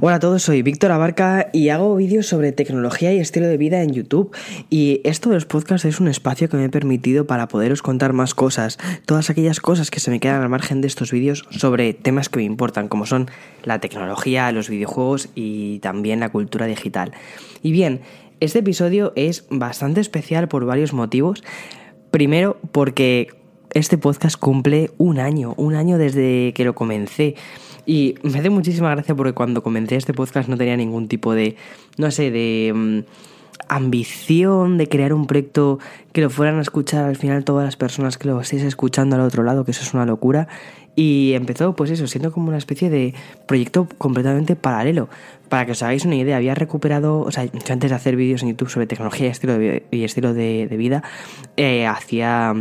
Hola a todos, soy Víctor Abarca y hago vídeos sobre tecnología y estilo de vida en YouTube. Y esto de los podcasts es un espacio que me ha permitido para poderos contar más cosas, todas aquellas cosas que se me quedan al margen de estos vídeos sobre temas que me importan, como son la tecnología, los videojuegos y también la cultura digital. Y bien, este episodio es bastante especial por varios motivos. Primero, porque este podcast cumple un año, un año desde que lo comencé. Y me hace muchísima gracia porque cuando comencé este podcast no tenía ningún tipo de, no sé, de mm, ambición de crear un proyecto que lo fueran a escuchar al final todas las personas que lo estéis escuchando al otro lado, que eso es una locura. Y empezó, pues eso, siendo como una especie de proyecto completamente paralelo. Para que os hagáis una idea, había recuperado, o sea, yo antes de hacer vídeos en YouTube sobre tecnología y estilo de, y estilo de, vida, eh, hacía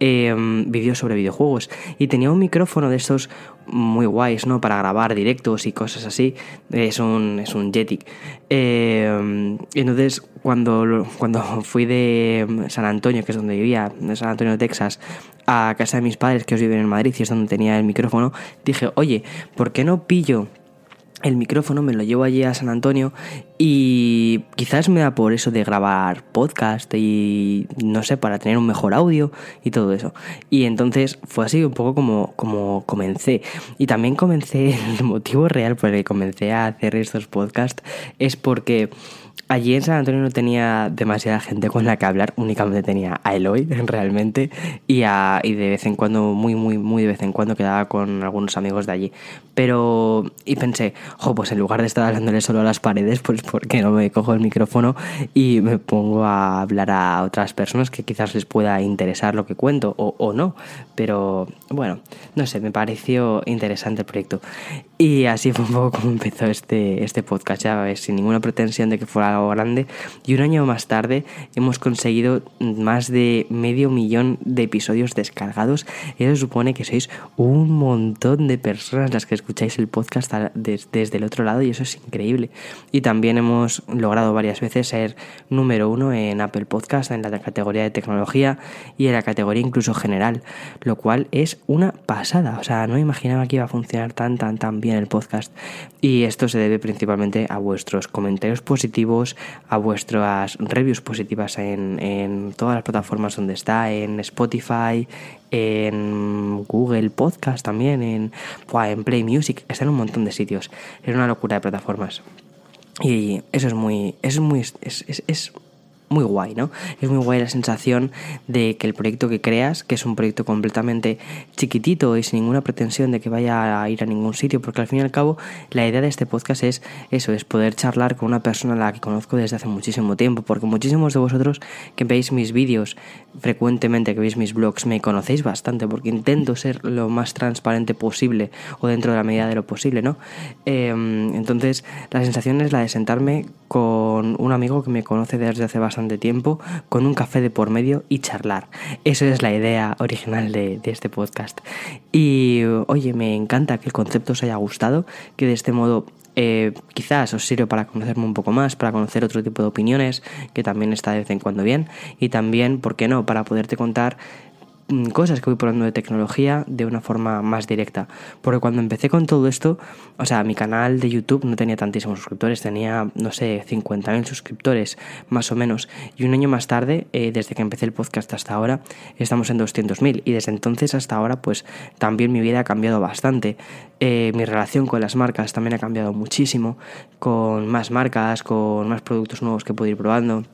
eh, vídeos sobre videojuegos. Y tenía un micrófono de estos muy guays, ¿no? Para grabar directos y cosas así. Es un, es un Jetic. Eh, entonces, cuando, cuando fui de San Antonio, que es donde vivía, de San Antonio, Texas, a casa de mis padres, que os viven en Madrid, y es donde tenía el micrófono, dije, oye, ¿por qué no pillo el micrófono, me lo llevo allí a San Antonio y quizás me da por eso de grabar podcast y no sé, para tener un mejor audio y todo eso. Y entonces fue así un poco como, como comencé. Y también comencé, el motivo real por el que comencé a hacer estos podcasts es porque Allí en San Antonio no tenía demasiada gente con la que hablar, únicamente tenía a Eloy realmente y, a, y de vez en cuando, muy, muy, muy de vez en cuando quedaba con algunos amigos de allí. Pero, y pensé, jo, pues en lugar de estar hablándole solo a las paredes, pues ¿por qué no me cojo el micrófono y me pongo a hablar a otras personas que quizás les pueda interesar lo que cuento o, o no? Pero bueno, no sé, me pareció interesante el proyecto. Y así fue un poco como empezó este, este podcast, ya ves, sin ninguna pretensión de que fuera algo grande. Y un año más tarde hemos conseguido más de medio millón de episodios descargados. Eso supone que sois un montón de personas las que escucháis el podcast desde el otro lado y eso es increíble. Y también hemos logrado varias veces ser número uno en Apple Podcast, en la categoría de tecnología y en la categoría incluso general, lo cual es una pasada. O sea, no imaginaba que iba a funcionar tan, tan, tan bien en el podcast. Y esto se debe principalmente a vuestros comentarios positivos, a vuestras reviews positivas en, en todas las plataformas donde está, en Spotify, en Google Podcast también, en, Play Music, está en un montón de sitios. Es una locura de plataformas. Y eso es muy. Es muy. es, es muy guay, ¿no? Es muy guay la sensación de que el proyecto que creas, que es un proyecto completamente chiquitito y sin ninguna pretensión de que vaya a ir a ningún sitio, porque al fin y al cabo la idea de este podcast es eso, es poder charlar con una persona a la que conozco desde hace muchísimo tiempo, porque muchísimos de vosotros que veis mis vídeos frecuentemente, que veis mis blogs, me conocéis bastante, porque intento ser lo más transparente posible o dentro de la medida de lo posible, ¿no? Em, entonces la sensación es la de sentarme con un amigo que me conoce desde hace bastante tiempo con un café de por medio y charlar. Esa es la idea original de, este podcast. Y oye, me encanta que el concepto os haya gustado, que de este modo eh, quizás os sirve para conocerme un poco más, para conocer otro tipo de opiniones, que también está de vez en cuando bien, y también, ¿por qué no?, para poderte contar cosas que voy poniendo de tecnología de una forma más directa. Porque cuando empecé con todo esto, o sea, mi canal de YouTube no tenía tantísimos suscriptores, tenía, no sé, 50.000 suscriptores, más o menos. Y un año más tarde, eh, desde que empecé el podcast hasta ahora, estamos en 200.000. Y desde entonces hasta ahora, pues también mi vida ha cambiado bastante. Eh, mi relación con las marcas también ha cambiado muchísimo, con más marcas, con más productos nuevos que puedo ir probando.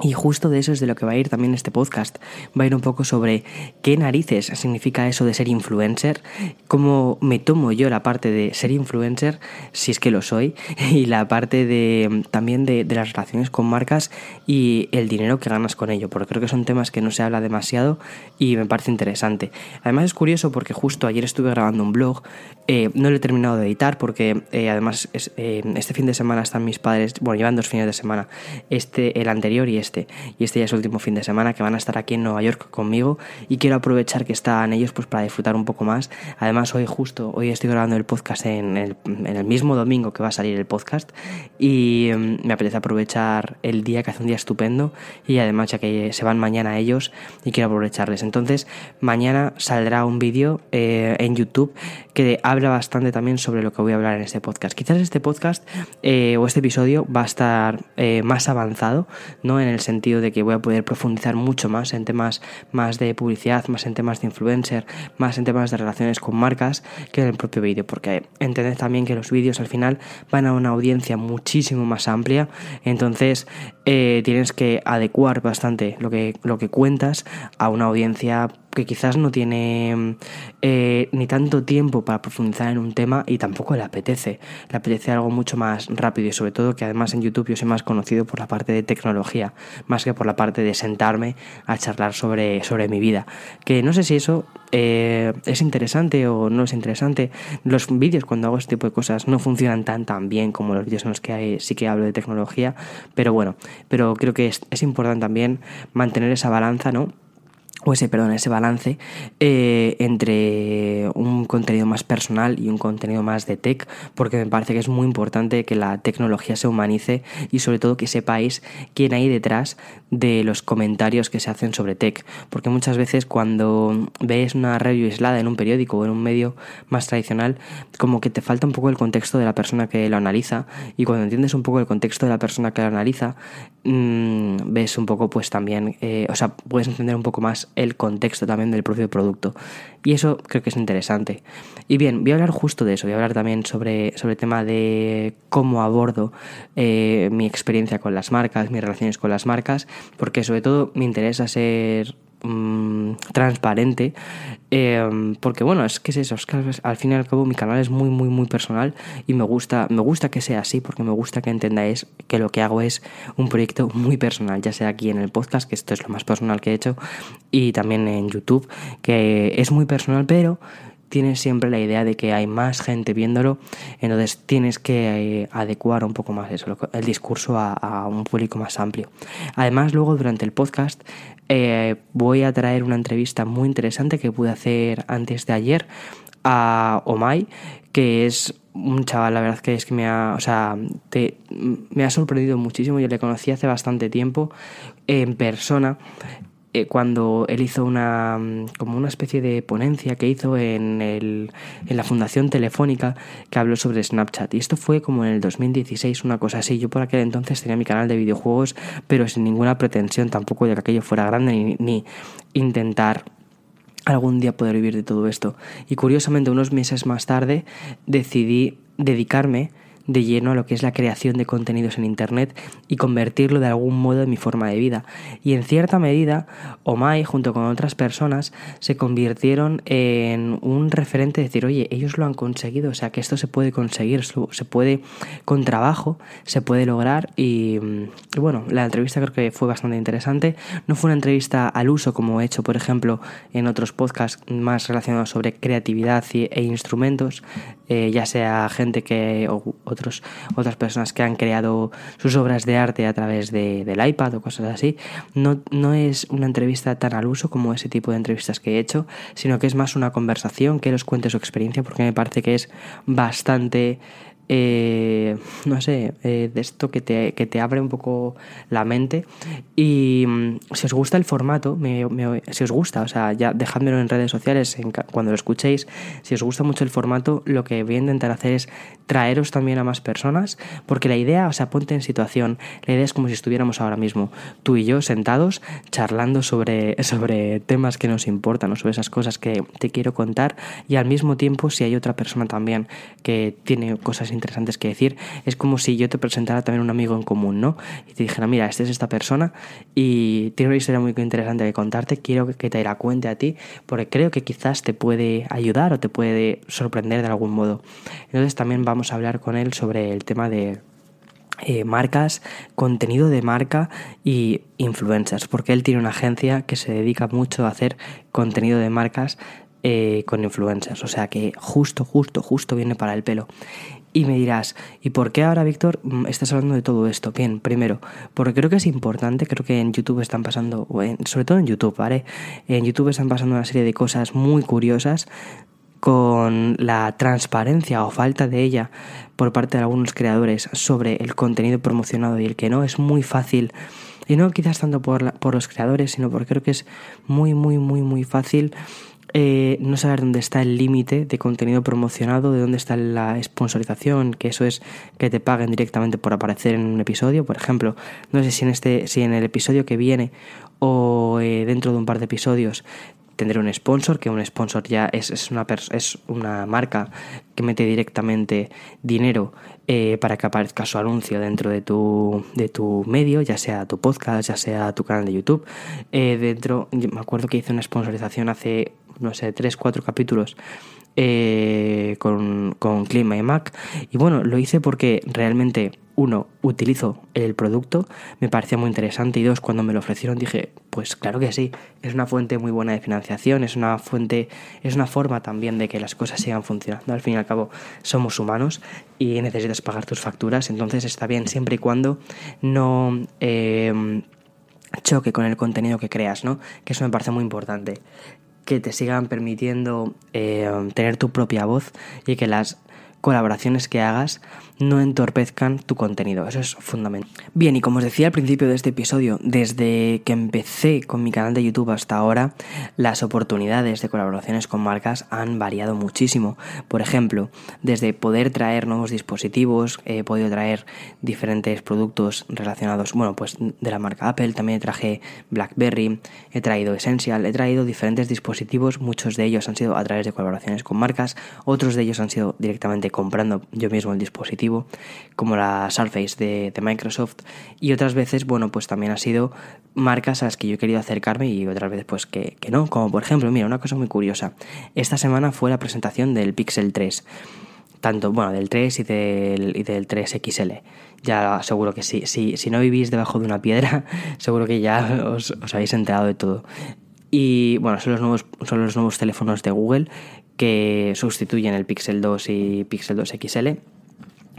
Y justo de eso es de lo que va a ir también este podcast. Va a ir un poco sobre qué narices significa eso de ser influencer, cómo me tomo yo la parte de ser influencer, si es que lo soy, y la parte de también de, las relaciones con marcas y el dinero que ganas con ello, porque creo que son temas que no se habla demasiado y me parece interesante. Además es curioso porque justo ayer estuve grabando un blog, eh, no lo he terminado de editar porque eh, además eh, este fin de semana están mis padres, bueno, llevan dos fines de semana, este, el anterior y este este. Y este ya es el último fin de semana que van a estar aquí en Nueva York conmigo y quiero aprovechar que están ellos pues para disfrutar un poco más. Además hoy justo, hoy estoy grabando el podcast en el, en el mismo domingo que va a salir el podcast y mm, me apetece aprovechar el día que hace un día estupendo y además ya que se van mañana ellos y quiero aprovecharles. Entonces mañana saldrá un vídeo eh, en YouTube que habla bastante también sobre lo que voy a hablar en este podcast. Quizás este podcast eh, o este episodio va a estar eh, más avanzado, ¿no? En el sentido de que voy a poder profundizar mucho más en temas más de publicidad, más en temas de influencer, más en temas de relaciones con marcas que en el propio vídeo, porque entended también que los vídeos al final van a una audiencia muchísimo más amplia, entonces eh, tienes que adecuar bastante lo que, lo que cuentas a una audiencia que quizás no tiene eh, ni tanto tiempo para profundizar en un tema y tampoco le apetece. Le apetece algo mucho más rápido y sobre todo que además en YouTube yo soy más conocido por la parte de tecnología, más que por la parte de sentarme a charlar sobre, sobre mi vida. Que no sé si eso eh, es interesante o no es interesante. Los vídeos cuando hago este tipo de cosas no funcionan tan tan bien como los vídeos en los que sí que hablo de tecnología, pero bueno, pero creo que es importante también mantener esa balanza, ¿no? O ese, perdón, ese balance eh, entre un contenido más personal y un contenido más de tech, porque me parece que es muy importante que la tecnología se humanice y sobre todo que sepáis quién hay detrás de los comentarios que se hacen sobre tech, porque muchas veces cuando ves una review aislada en un periódico o en un medio más tradicional, como que te falta un poco el contexto de la persona que lo analiza y cuando entiendes un poco el contexto de la persona que lo analiza, mmm, ves un poco pues también, eh, o sea, puedes entender un poco más el contexto también del propio producto. Y eso creo que es interesante. Y bien, voy a hablar justo de eso, voy a hablar también sobre, sobre el tema de cómo abordo eh, mi experiencia con las marcas, mis relaciones con las marcas, porque sobre todo me interesa ser Mm, transparente em, porque bueno es que es eso es al fin y al cabo mi canal es muy muy muy personal y me gusta me gusta que sea así porque me gusta que entendáis que lo que hago es un proyecto muy personal ya sea aquí en el podcast que esto es lo más personal que he hecho y también en YouTube que es muy personal pero tienes siempre la idea de que hay más gente viéndolo, entonces tienes que eh, adecuar un poco más eso, el discurso a, un público más amplio. Además, luego durante el podcast eh, voy a traer una entrevista muy interesante que pude hacer antes de ayer a Omai, que es un chaval, la verdad que es que me ha, o sea, me ha sorprendido muchísimo. Yo le conocí hace bastante tiempo en persona eh, cuando él hizo una mm, como una especie de ponencia que hizo en, el, en la Fundación Telefónica que habló sobre Snapchat. Y esto fue como en el 2016, una cosa así. Yo por aquel entonces tenía mi canal de videojuegos, pero sin ninguna pretensión tampoco de que aquello fuera grande ni, ni intentar algún día poder vivir de todo esto. Y curiosamente, unos meses más tarde, decidí dedicarme de lleno a lo que es la creación de contenidos en Internet y convertirlo de algún modo en mi forma de vida. Y en cierta medida, Omai, junto con otras personas, se convirtieron en un referente de decir, oye, ellos lo han conseguido, o sea, que esto se puede conseguir, se puede, con trabajo, se puede lograr. Y, bueno, la entrevista creo que fue bastante interesante. No fue una entrevista al uso como he hecho, por ejemplo, en otros podcasts más relacionados sobre creatividad e instrumentos, eh, ya sea gente que otras personas que han creado sus obras de arte a través de, del iPad o cosas así. No, no es una entrevista tan al uso como ese tipo de entrevistas que he hecho, sino que es más una conversación, que los cuente su experiencia, porque me parece que es bastante eh, no sé, eh, de esto que te, que te, abre un poco la mente. Y mm, si os gusta el formato, si os gusta, o sea, ya dejádmelo en redes sociales cuando lo escuchéis, si os gusta mucho el formato, lo que voy a intentar hacer es traeros también a más personas, porque la idea, o sea, ponte en situación, la idea es como si estuviéramos ahora mismo, tú y yo sentados, charlando sobre, sobre temas que nos importan, o sobre esas cosas que te quiero contar, y al mismo tiempo si hay otra persona también que tiene cosas interesantes que decir. Es como si yo te presentara también un amigo en común, ¿no? Y te dijera, mira, esta es esta persona y tiene una historia muy interesante que contarte, quiero que te la cuente a ti, porque creo que quizás te puede ayudar o te puede sorprender de algún modo. Entonces también vamos a hablar con él sobre el tema de eh, marcas, contenido de marca y influencers, porque él tiene una agencia que se dedica mucho a hacer contenido de marcas eh, con influencers. O sea que justo, justo, justo viene para el pelo. Y me dirás, ¿y por qué ahora, Víctor, mm, estás hablando de todo esto? Bien, primero, porque creo que es importante, creo que en YouTube están pasando, sobre todo en YouTube, ¿vale? En YouTube están pasando una serie de cosas muy curiosas con la transparencia o falta de ella por parte de algunos creadores sobre el contenido promocionado y el que no, es muy fácil. Y no quizás tanto por, por los creadores, sino porque creo que es muy, muy, muy, muy fácil eh, no saber dónde está el límite de contenido promocionado, de dónde está la sponsorización, que eso es que te paguen directamente por aparecer en un episodio. Por ejemplo, no sé si en, este, si en el episodio que viene o eh, dentro de un par de episodios tendré un sponsor, que un sponsor ya es, es, una, es una marca que mete directamente dinero eh, para que aparezca su anuncio dentro de tu, de tu medio, ya sea tu podcast, ya sea tu canal de YouTube. dentro, me acuerdo que hice una sponsorización hace no sé, tres, cuatro capítulos eh, con, con Clima y Mac. Y bueno, lo hice porque realmente, uno, utilizo el producto, me parecía muy interesante y dos, cuando me lo ofrecieron dije, pues claro que sí, es una fuente muy buena de financiación, es una fuente, es una forma también de que las cosas sigan funcionando. Al fin y al cabo, somos humanos y necesitas pagar tus facturas, entonces está bien siempre y cuando no... Eh, choque con el contenido que creas, ¿no? Que eso me parece muy importante que te sigan permitiendo eh, tener tu propia voz y que las colaboraciones que hagas no entorpezcan tu contenido. Eso es fundamental. Bien, y como os decía al principio de este episodio, desde que empecé con mi canal de YouTube hasta ahora, las oportunidades de colaboraciones con marcas han variado muchísimo. Por ejemplo, desde poder traer nuevos dispositivos, he podido traer diferentes productos relacionados, bueno, pues de la marca Apple, también traje BlackBerry, he traído Essential, he traído diferentes dispositivos, muchos de ellos han sido a través de colaboraciones con marcas, otros de ellos han sido directamente comprando yo mismo el dispositivo como la Surface de, Microsoft, y otras veces, bueno, pues también ha sido marcas a las que yo he querido acercarme y otras veces pues que, no, como por ejemplo, mira, una cosa muy curiosa, esta semana fue la presentación del Pixel 3 tanto bueno del 3 y del, y del 3XL. Ya seguro que sí. Si, si no vivís debajo de una piedra, seguro que ya os, os, habéis enterado de todo. Y bueno, son los nuevos, son los nuevos teléfonos de Google que sustituyen el Pixel 2 y Pixel 2 XL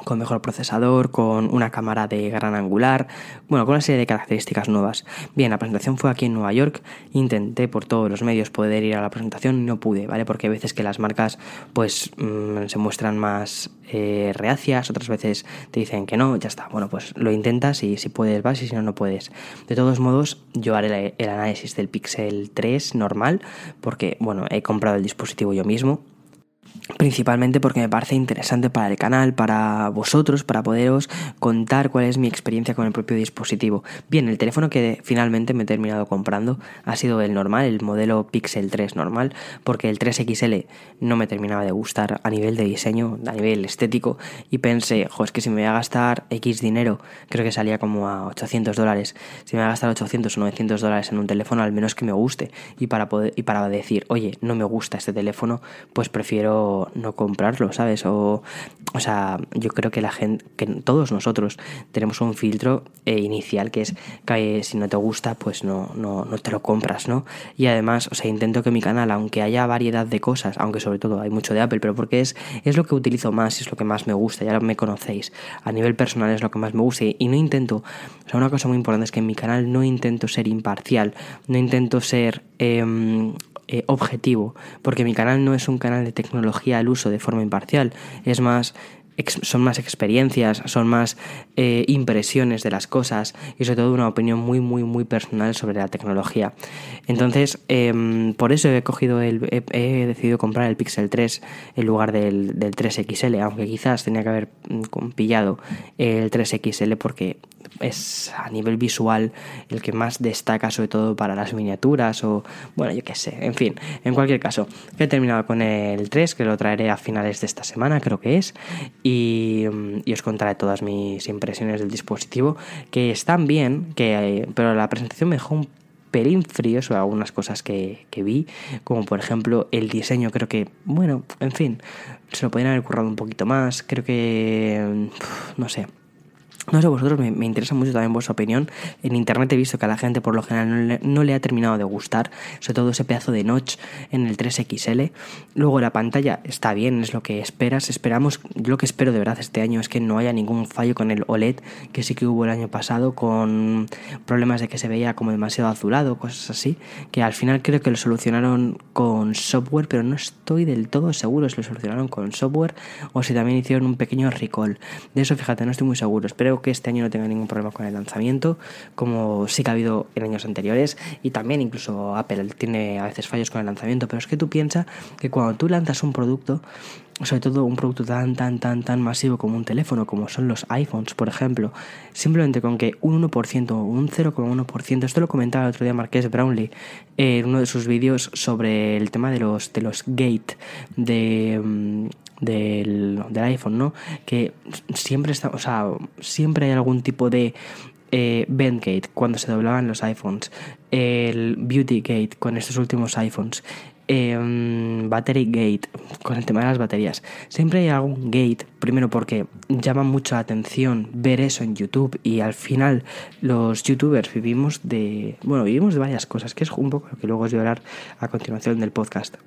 con mejor procesador, con una cámara de gran angular, bueno, con una serie de características nuevas. Bien, la presentación fue aquí en Nueva York, intenté por todos los medios poder ir a la presentación no pude, ¿vale? Porque hay veces que las marcas pues mm, se muestran más eh, reacias, otras veces te dicen que no, ya está, bueno, pues lo intentas y si puedes vas y si no, no puedes. De todos modos, yo haré el análisis del Pixel 3 normal, porque, bueno, he comprado el dispositivo yo mismo, principalmente porque me parece interesante para el canal, para vosotros, para poderos contar cuál es mi experiencia con el propio dispositivo. Bien, el teléfono que finalmente me he terminado comprando ha sido el normal, el modelo Pixel 3 normal, porque el 3XL no me terminaba de gustar a nivel de diseño, a nivel estético, y pensé, jo, es que si me voy a gastar X dinero, creo que salía como a 800 dólares, si me voy a gastar 800 o 900 dólares en un teléfono, al menos que me guste, y para, poder, y para decir, oye, no me gusta este teléfono, pues prefiero no, comprarlo, ¿sabes? O, o sea, yo creo que la gente, que todos nosotros tenemos un filtro eh, inicial que es que si no te gusta, pues no, no, no te lo compras, ¿no? Y además, o sea, intento que mi canal, aunque haya variedad de cosas, aunque sobre todo hay mucho de Apple, pero porque es, es lo que utilizo más, es lo que más me gusta, ya me conocéis. A nivel personal es lo que más me gusta y no intento, o sea, una cosa muy importante es que en mi canal no intento ser imparcial, no intento ser eh, eh, objetivo, porque mi canal no es un canal de tecnología al uso de forma imparcial, es más son más experiencias, son más eh, impresiones de las cosas y sobre todo una opinión muy, muy, muy personal sobre la tecnología. Entonces, em, por eso he cogido el, he, decidido comprar el Pixel 3 en lugar del, del 3XL, aunque quizás tenía que haber mm, pillado el 3XL porque es a nivel visual el que más destaca sobre todo para las miniaturas o bueno yo qué sé en fin en cualquier caso. He terminado con el 3 que lo traeré a finales de esta semana creo que es y, os contaré todas mis impresiones del dispositivo que están bien que pero la presentación me dejó un pelín frío sobre algunas cosas que, que, vi, como por ejemplo el diseño, creo que, bueno, en fin, se lo podrían haber currado un poquito más, creo que, no sé, No sé, vosotros me, interesa mucho también vuestra opinión. En internet he visto que a la gente por lo general no le, no le, ha terminado de gustar, sobre todo ese pedazo de notch en el 3XL. Luego la pantalla está bien, es lo que esperas. Esperamos, lo que espero de verdad este año es que no haya ningún fallo con el OLED, que sí que hubo el año pasado, con problemas de que se veía como demasiado azulado, cosas así, que al final creo que lo solucionaron con software, pero no estoy del todo seguro si lo solucionaron con software o si también hicieron un pequeño recall. De eso, fíjate, no estoy muy seguro. Espero que este año no tenga ningún problema con el lanzamiento, como sí que ha habido en años anteriores, y también incluso Apple tiene a veces fallos con el lanzamiento, pero es que tú piensas que cuando tú lanzas un producto, sobre todo un producto tan, tan, tan, tan masivo como un teléfono, como son los iPhones, por ejemplo, simplemente con que un 1%, un 0,1%, esto lo comentaba el otro día Marqués Brownlee en uno de sus vídeos sobre el tema de los, de los gate, de, mm, del, del, iPhone, ¿no? Que siempre está, o sea, siempre hay algún tipo de eh, Bandgate cuando se doblaban los iPhones, el Beauty Gate con estos últimos iPhones, eh, Battery Gate con el tema de las baterías. Siempre hay algún gate, primero porque llama mucho la atención ver eso en YouTube y al final los youtubers vivimos de, bueno, vivimos de varias cosas, que es un poco lo que luego os voy a hablar a continuación del podcast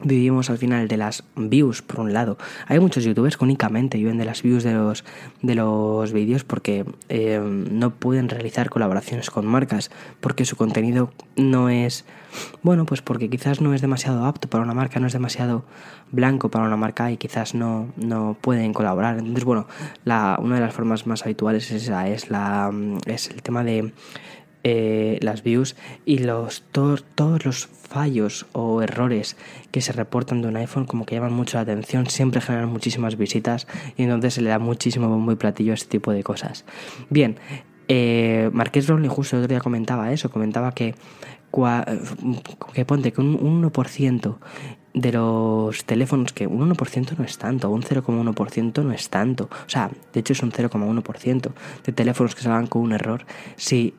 vivimos al final de las views por un lado hay muchos youtubers que únicamente viven de las views de los de los vídeos porque eh, no pueden realizar colaboraciones con marcas porque su contenido no es bueno pues porque quizás no es demasiado apto para una marca no es demasiado blanco para una marca y quizás no no pueden colaborar entonces bueno la una de las formas más habituales es esa es la es el tema de eh, las views y los to todos los fallos o errores que se reportan de un iPhone como que llaman mucho la atención, siempre generan muchísimas visitas y entonces se le da muchísimo bombo y platillo a este tipo de cosas. Bien, eh, Marqués Brownlee justo el otro día comentaba eso, comentaba que, que ponte que un 1% de los teléfonos, que un 1% no es tanto, un 0,1% no es tanto, o sea, de hecho es un 0,1% de teléfonos que salgan con un error, si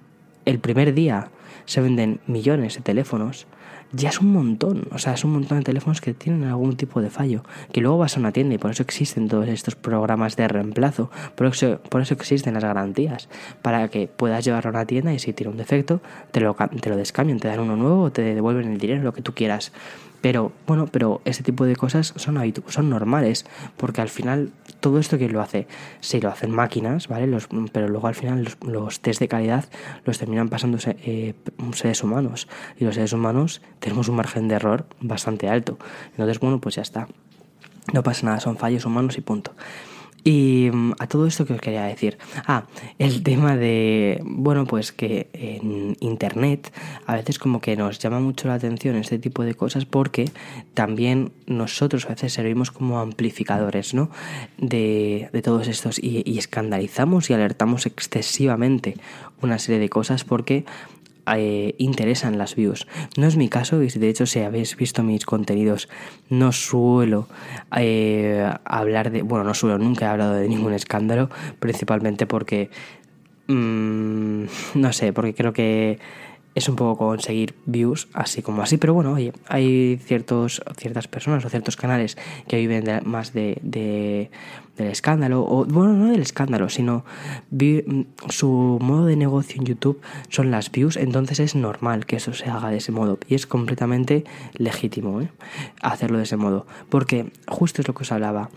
el primer día se venden millones de teléfonos, ya es un montón. O sea, es un montón de teléfonos que tienen algún tipo de fallo. Que luego vas a una tienda y por eso existen todos estos programas de reemplazo. Por eso, por eso existen las garantías. Para que puedas llevarlo a una tienda y si tiene un defecto, te lo, te lo descambian, te dan uno nuevo te devuelven el dinero, lo que tú quieras. Pero bueno, pero ese tipo de cosas son, son normales, porque al final todo esto que lo hace, sí lo hacen máquinas, ¿vale? Pero luego al final los, los, test de calidad los terminan pasando eh, seres humanos, y los seres humanos tenemos un margen de error bastante alto. Entonces, bueno, pues ya está. No pasa nada, son fallos humanos y punto. Y mm, a todo esto que os quería decir. Ah, el tema de, bueno, pues que en Internet a veces como que nos llama mucho la atención este tipo de cosas porque también nosotros a veces servimos como amplificadores, ¿no? De, de todos estos y, y escandalizamos y alertamos excesivamente una serie de cosas porque eh, interesan las views. No es mi caso y de hecho si habéis visto mis contenidos no suelo eh, hablar de, bueno, no suelo, nunca he hablado de ningún escándalo, principalmente porque, mmm, no sé, porque creo que es un poco conseguir views así como así, pero bueno, oye, hay ciertos, ciertas personas o ciertos canales que viven más de, de, del escándalo, o bueno, no del escándalo, sino su modo de negocio en YouTube son las views, entonces es normal que eso se haga de ese modo y es completamente legítimo ¿eh? hacerlo de ese modo, porque justo es lo que os hablaba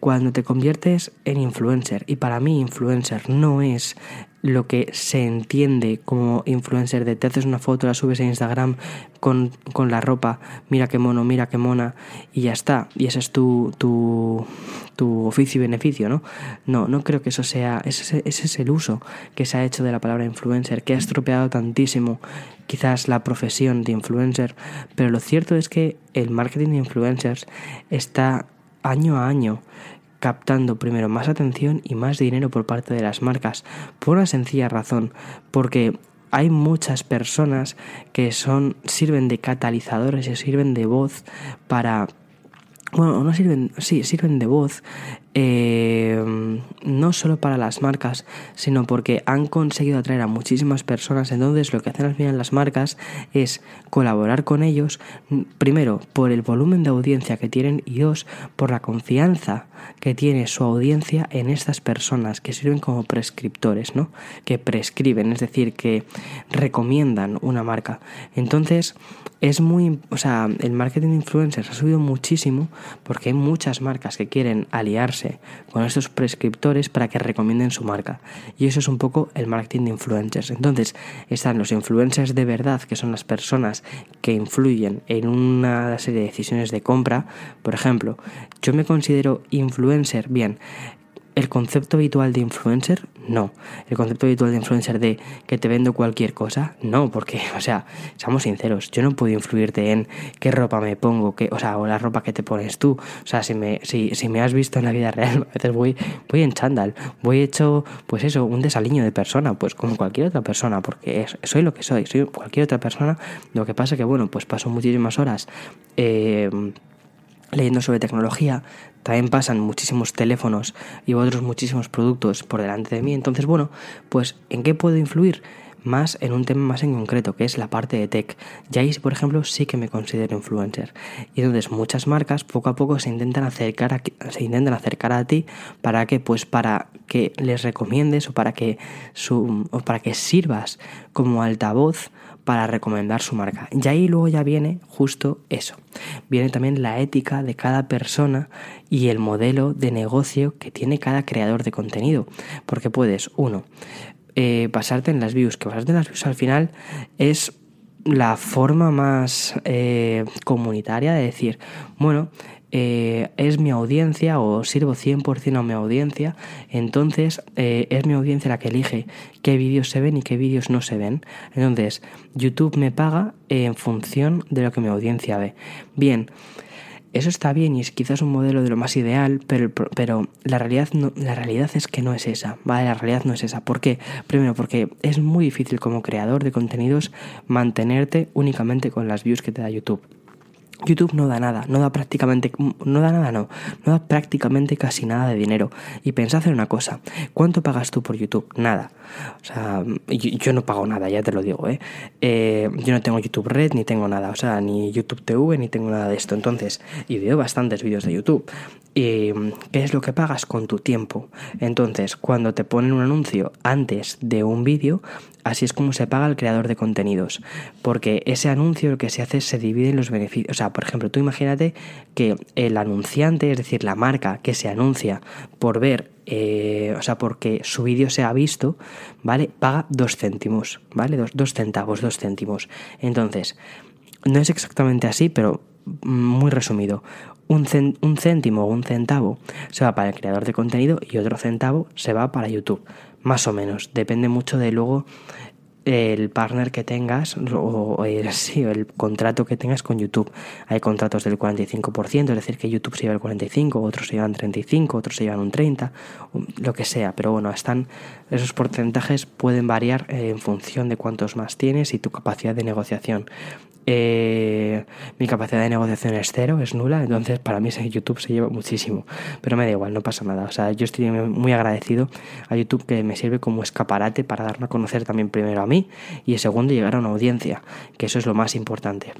cuando te conviertes en influencer. Y para mí influencer no es lo que se entiende como influencer de te haces una foto, la subes a Instagram con, con, la ropa, mira qué mono, mira qué mona, y ya está. Y ese es tu, tu, tu oficio y beneficio, ¿no? No, no creo que eso sea, ese, ese es el uso que se ha hecho de la palabra influencer, que ha estropeado tantísimo quizás la profesión de influencer, pero lo cierto es que el marketing de influencers está año a año captando primero más atención y más dinero por parte de las marcas, por una sencilla razón, porque hay muchas personas que son sirven de catalizadores y sirven de voz para bueno, no sirven, sí, sirven de voz eh, no solo para las marcas, sino porque han conseguido atraer a muchísimas personas. Entonces lo que hacen al final las marcas es colaborar con ellos, primero por el volumen de audiencia que tienen y dos, por la confianza que tiene su audiencia en estas personas que sirven como prescriptores, ¿no? Que prescriben, es decir, que recomiendan una marca. Entonces, es muy, o sea, el marketing de influencers ha subido muchísimo porque hay muchas marcas que quieren aliarse con estos prescriptores para que recomienden su marca. Y eso es un poco el marketing de influencers. Entonces, están los influencers de verdad, que son las personas que influyen en una serie de decisiones de compra. Por ejemplo, yo me considero influencer, bien, el concepto habitual de influencer, no. El concepto habitual de influencer de que te vendo cualquier cosa, no, porque, o sea, seamos sinceros, yo no puedo influirte en qué ropa me pongo, qué, o sea, o la ropa que te pones tú. O sea, si me, si, si me has visto en la vida real, a veces voy, voy en chándal, voy hecho, pues eso, un desaliño de persona, pues como cualquier otra persona, porque soy lo que soy, soy cualquier otra persona. Lo que pasa que, bueno, pues paso muchísimas horas. Eh, leyendo sobre tecnología, también pasan muchísimos teléfonos y otros muchísimos productos por delante de mí. Entonces, bueno, pues ¿en qué puedo influir? Más en un tema más en concreto, que es la parte de tech. Y ahí, por ejemplo, sí que me considero influencer. Y entonces muchas marcas poco a poco se intentan acercar a, se intentan acercar a ti para que, pues, para que les recomiendes o para que su, o para que sirvas como altavoz para recomendar su marca. Y ahí luego ya viene justo eso. Viene también la ética de cada persona y el modelo de negocio que tiene cada creador de contenido. Porque puedes, uno, eh, pasarte en las views, que pasarte en las views al final es la forma más eh, comunitaria de decir, bueno, eh, es mi audiencia o sirvo 100% a mi audiencia, entonces eh, es mi audiencia la que elige qué vídeos se ven y qué vídeos no se ven. Entonces, YouTube me paga en función de lo que mi audiencia ve. Bien, eso está bien y es quizás un modelo de lo más ideal, pero, pero la, realidad no, la realidad es que no es esa, ¿vale? La realidad no es esa. ¿Por qué? Primero, porque es muy difícil como creador de contenidos mantenerte únicamente con las views que te da YouTube. YouTube no da nada, no da prácticamente, no da nada, no, no da prácticamente casi nada de dinero. Y pensad en una cosa, ¿cuánto pagas tú por YouTube? Nada. O sea, yo, no pago nada, ya te lo digo, ¿eh? ¿eh? Yo no tengo YouTube Red ni tengo nada, o sea, ni YouTube TV ni tengo nada de esto. Entonces, y veo bastantes vídeos de YouTube. ¿Y qué es lo que pagas con tu tiempo? Entonces, cuando te ponen un anuncio antes de un vídeo, así es como se paga el creador de contenidos. Porque ese anuncio lo que se hace se divide en los beneficios. O sea, por ejemplo, tú imagínate que el anunciante, es decir, la marca que se anuncia por ver eh, o sea, porque su vídeo se ha visto, ¿vale? Paga dos céntimos, ¿vale? Dos, dos centavos, dos céntimos. Entonces, no es exactamente así, pero muy resumido. Un céntimo o un centavo se va para el creador de contenido y otro centavo se va para YouTube. Más o menos. Depende mucho de luego el partner que tengas o el, sí, el contrato que tengas con YouTube. Hay contratos del 45%, es decir, que YouTube se lleva el 45%, otros se llevan 35%, otros se llevan un 30%, lo que sea. Pero bueno, están esos porcentajes pueden variar en función de cuántos más tienes y tu capacidad de negociación. Eh, mi capacidad de negociación es cero, es nula, entonces para mí YouTube se lleva muchísimo, pero me da igual, no pasa nada. O sea, yo estoy muy agradecido a YouTube que me sirve como escaparate para darme a conocer también primero a mí y segundo llegar a una audiencia, que eso es lo más importante.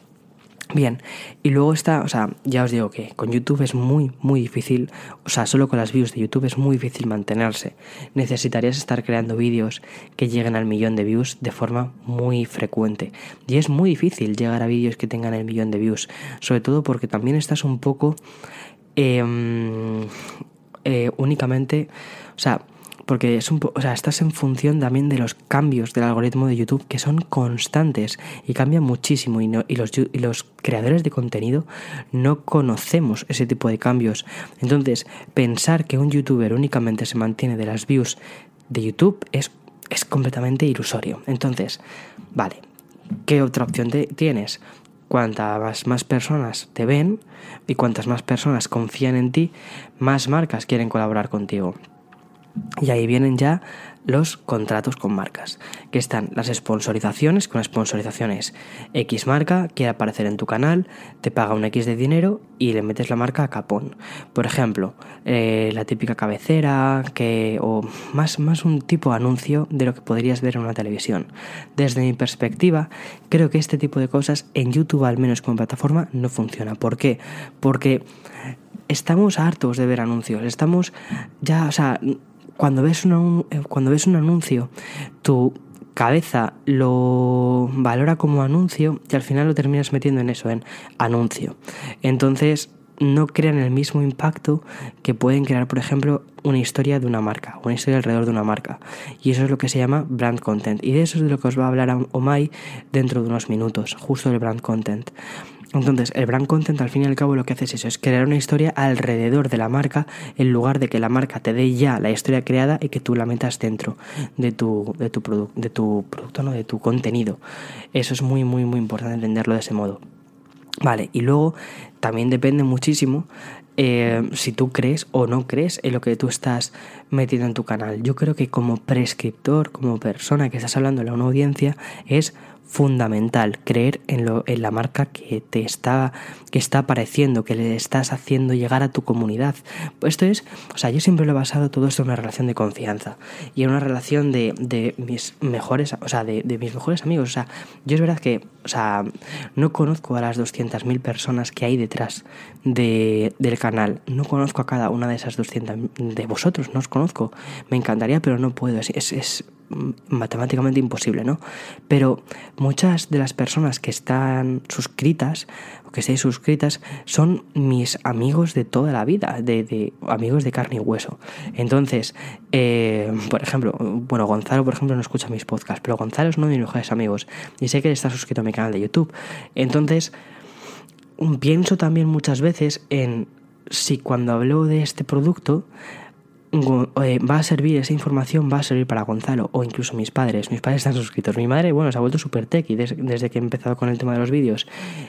Bien, y luego está, o sea, ya os digo que con YouTube es muy, muy difícil, o sea, solo con las views de YouTube es muy difícil mantenerse. Necesitarías estar creando vídeos que lleguen al millón de views de forma muy frecuente. Y es muy difícil llegar a vídeos que tengan el millón de views, sobre todo porque también estás un poco em, eh, únicamente, o sea, porque es un o sea, estás en función también de los cambios del algoritmo de YouTube que son constantes y cambian muchísimo y, y, los, y los creadores de contenido no conocemos ese tipo de cambios. Entonces, pensar que un youtuber únicamente se mantiene de las views de YouTube es, es completamente ilusorio. Entonces, vale, ¿qué otra opción te, tienes? Cuantas más personas te ven y cuantas más personas confían en ti, más marcas quieren colaborar contigo. Y ahí vienen ya los contratos con marcas, que están las sponsorizaciones, con sponsorizaciones X marca quiere aparecer en tu canal, te paga un X de dinero y le metes la marca a capón. Por ejemplo, eh, la típica cabecera, que, o más, más un tipo de anuncio de lo que podrías ver en una televisión. Desde mi perspectiva, creo que este tipo de cosas en YouTube, al menos como plataforma, no funciona. ¿Por qué? Porque estamos hartos de ver anuncios, estamos ya, o sea, cuando ves un, eh, cuando ves un anuncio, tu cabeza lo valora como anuncio y al final lo terminas metiendo en eso, en anuncio. Entonces no crean el mismo impacto que pueden crear, por ejemplo, una historia de una marca, una historia alrededor de una marca. Y eso es lo que se llama brand content. Y de eso es de lo que os va a hablar Omai dentro de unos minutos, justo del brand content. Entonces, el brand content al fin y al cabo lo que hace es eso, es crear una historia alrededor de la marca en lugar de que la marca te dé ya la historia creada y que tú la metas dentro de tu, de tu, de tu producto, no, de tu contenido. Eso es muy, muy, muy importante entenderlo de ese modo. Vale, y luego también depende muchísimo eh, si tú crees o no crees en lo que tú estás metiendo en tu canal. Yo creo que como prescriptor, como persona que estás hablando a una audiencia, es fundamental creer en, lo, en la marca que te está, que está apareciendo, que le estás haciendo llegar a tu comunidad. Esto es, o sea, yo siempre lo he basado todo esto en una relación de confianza y en una relación de, de mis mejores, o sea, de, de, mis mejores amigos. O sea, yo es verdad que, o sea, no conozco a las 200.000 personas que hay detrás de, del canal. No conozco a cada una de esas 200.000 de vosotros, no os conozco. Me encantaría, pero no puedo. Es, es, matemáticamente imposible, ¿no? Pero muchas de las personas que están suscritas o que estáis suscritas son mis amigos de toda la vida, de, amigos de carne y hueso. Entonces, eh, por ejemplo, bueno, Gonzalo, por ejemplo, no escucha mis podcasts, pero Gonzalo es uno de mis mejores amigos y sé que él está suscrito a mi canal de YouTube. Entonces, pienso también muchas veces en si cuando hablo de este producto eh, va a servir, esa información va a servir para Gonzalo o incluso mis padres. Mis padres están suscritos. Mi madre, bueno, se ha vuelto súper tech desde que he empezado con el tema de los vídeos.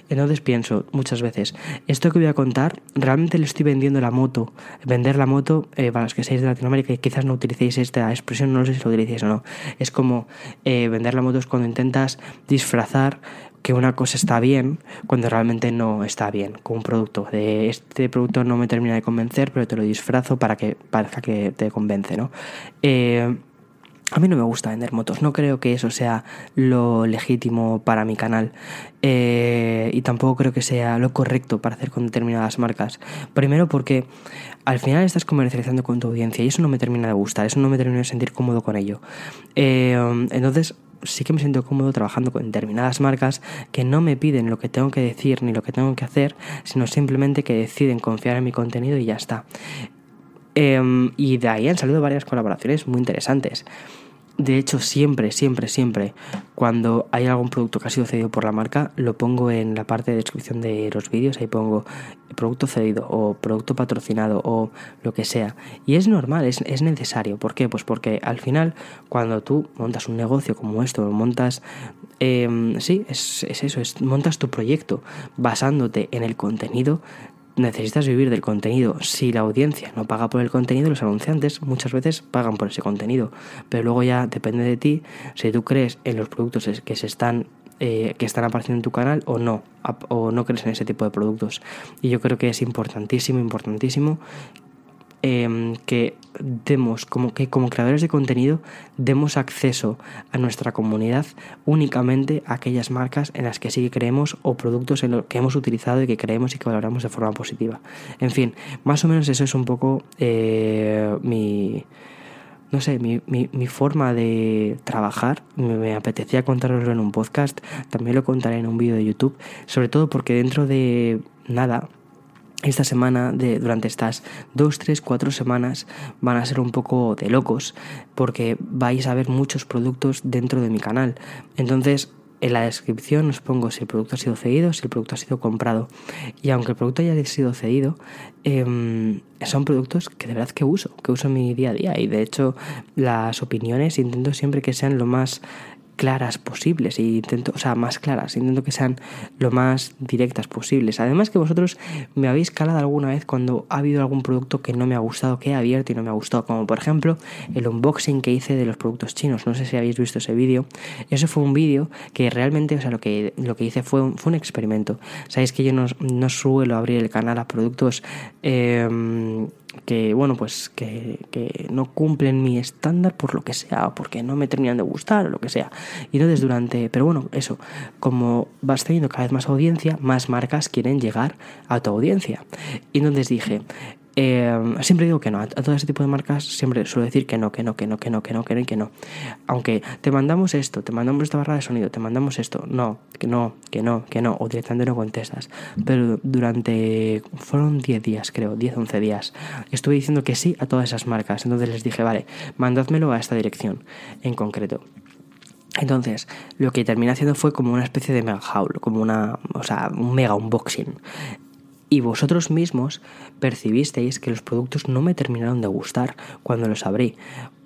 Entonces pienso muchas veces, esto que voy a contar, realmente le estoy vendiendo la moto. Vender la moto, eh, para los que seáis de Latinoamérica y quizás no utilicéis esta expresión, no sé si lo utilicéis o no. Es como eh, vender la moto es cuando intentas disfrazar que una cosa está bien cuando realmente no está bien con un producto. De este producto no me termina de convencer, pero te lo disfrazo para que parezca que te convence, ¿no? Eh, a mí no me gusta vender motos, no creo que eso sea lo legítimo para mi canal eh, y tampoco creo que sea lo correcto para hacer con determinadas marcas. Primero porque al final estás comercializando con tu audiencia y eso no me termina de gustar, eso no me termina de sentir cómodo con ello. Eh, entonces sí que me siento cómodo trabajando con determinadas marcas que no me piden lo que tengo que decir ni lo que tengo que hacer, sino simplemente que deciden confiar en mi contenido y ya está. Em, y de ahí han salido varias colaboraciones muy interesantes. De hecho, siempre, siempre, siempre, cuando hay algún producto que ha sido cedido por la marca, lo pongo en la parte de descripción de los vídeos, ahí pongo producto cedido o producto patrocinado o lo que sea. Y es normal, es, es necesario. ¿Por qué? Pues porque al final, cuando tú montas un negocio como esto, montas, eh, sí, es, es eso, es, montas tu proyecto basándote en el contenido necesitas vivir del contenido. Si la audiencia no paga por el contenido, los anunciantes muchas veces pagan por ese contenido. Pero luego ya depende de ti si tú crees en los productos que se están eh, que están apareciendo en tu canal o no, o no crees en ese tipo de productos. Y yo creo que es importantísimo, importantísimo Em, que demos, como que como creadores de contenido, demos acceso a nuestra comunidad únicamente a aquellas marcas en las que sí que creemos o productos en los que hemos utilizado y que creemos y que valoramos de forma positiva. En fin, más o menos eso es un poco eh, mi no sé, mi, mi, forma de trabajar. Me, apetecía contaroslo en un podcast, también lo contaré en un vídeo de YouTube, sobre todo porque dentro de nada, esta semana, de, durante estas dos, tres, cuatro semanas, van a ser un poco de locos, porque vais a ver muchos productos dentro de mi canal. Entonces, en la descripción os pongo si el producto ha sido cedido, si el producto ha sido comprado. Y aunque el producto haya sido cedido, eh, son productos que de verdad que uso, que uso en mi día a día. Y de hecho, las opiniones intento siempre que sean lo más claras posibles y intento, o sea, más claras, intento que sean lo más directas posibles. Además que vosotros me habéis calado alguna vez cuando ha habido algún producto que no me ha gustado, que he abierto y no me ha gustado, como por ejemplo el unboxing que hice de los productos chinos. No sé si habéis visto ese vídeo. Ese fue un vídeo que realmente, o sea, lo que, lo que hice fue un, fue un experimento. Sabéis que yo no, no suelo abrir el canal a productos... Eh, que bueno pues que, que, no cumplen mi estándar por lo que sea porque no me terminan de gustar o lo que sea. Y entonces durante pero bueno eso como vas teniendo cada vez más audiencia más marcas quieren llegar a tu audiencia. Y entonces dije eh, siempre digo que no, a, todo ese tipo de marcas siempre suelo decir que no, que no, que no, que no, que no, que no que no. Aunque te mandamos esto, te mandamos esta barra de sonido, te mandamos esto, no, que no, que no, que no, o directamente no contestas. Pero durante, fueron 10 días creo, 10, 11 días, estuve diciendo que sí a todas esas marcas. Entonces les dije, vale, mandádmelo a esta dirección en concreto. Entonces, lo que terminé haciendo fue como una especie de mega haul, como una, o sea, un mega unboxing y vosotros mismos percibisteis que los productos no me terminaron de gustar cuando los abrí.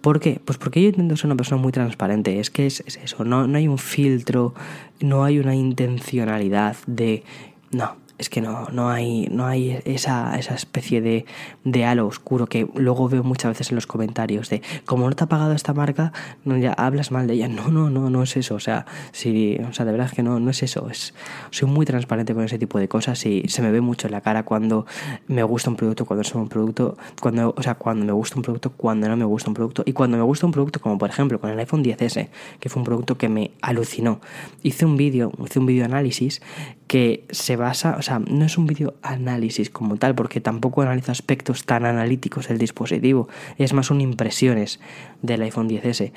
¿Por qué? Pues porque yo intento ser una persona muy transparente. Es que es, eso, no, no hay un filtro, no hay una intencionalidad de... No, es que no, no hay, no hay esa, esa especie de, de, halo oscuro que luego veo muchas veces en los comentarios de como no te ha pagado esta marca, no, ya hablas mal de ella. No, no, no, no es eso. O sea, sí, o sea, de verdad que no, no es eso. Es, soy muy transparente con ese tipo de cosas y se me ve mucho en la cara cuando me gusta un producto, cuando es un producto, cuando, o sea, cuando me gusta un producto, cuando no me gusta un producto. Y cuando me gusta un producto, como por ejemplo con el iPhone 10S, que fue un producto que me alucinó. Hice un vídeo, hice un vídeo análisis que se basa, sea, no es un vídeo análisis como tal, porque tampoco analiza aspectos tan analíticos del dispositivo, es más un impresiones del iPhone 10S.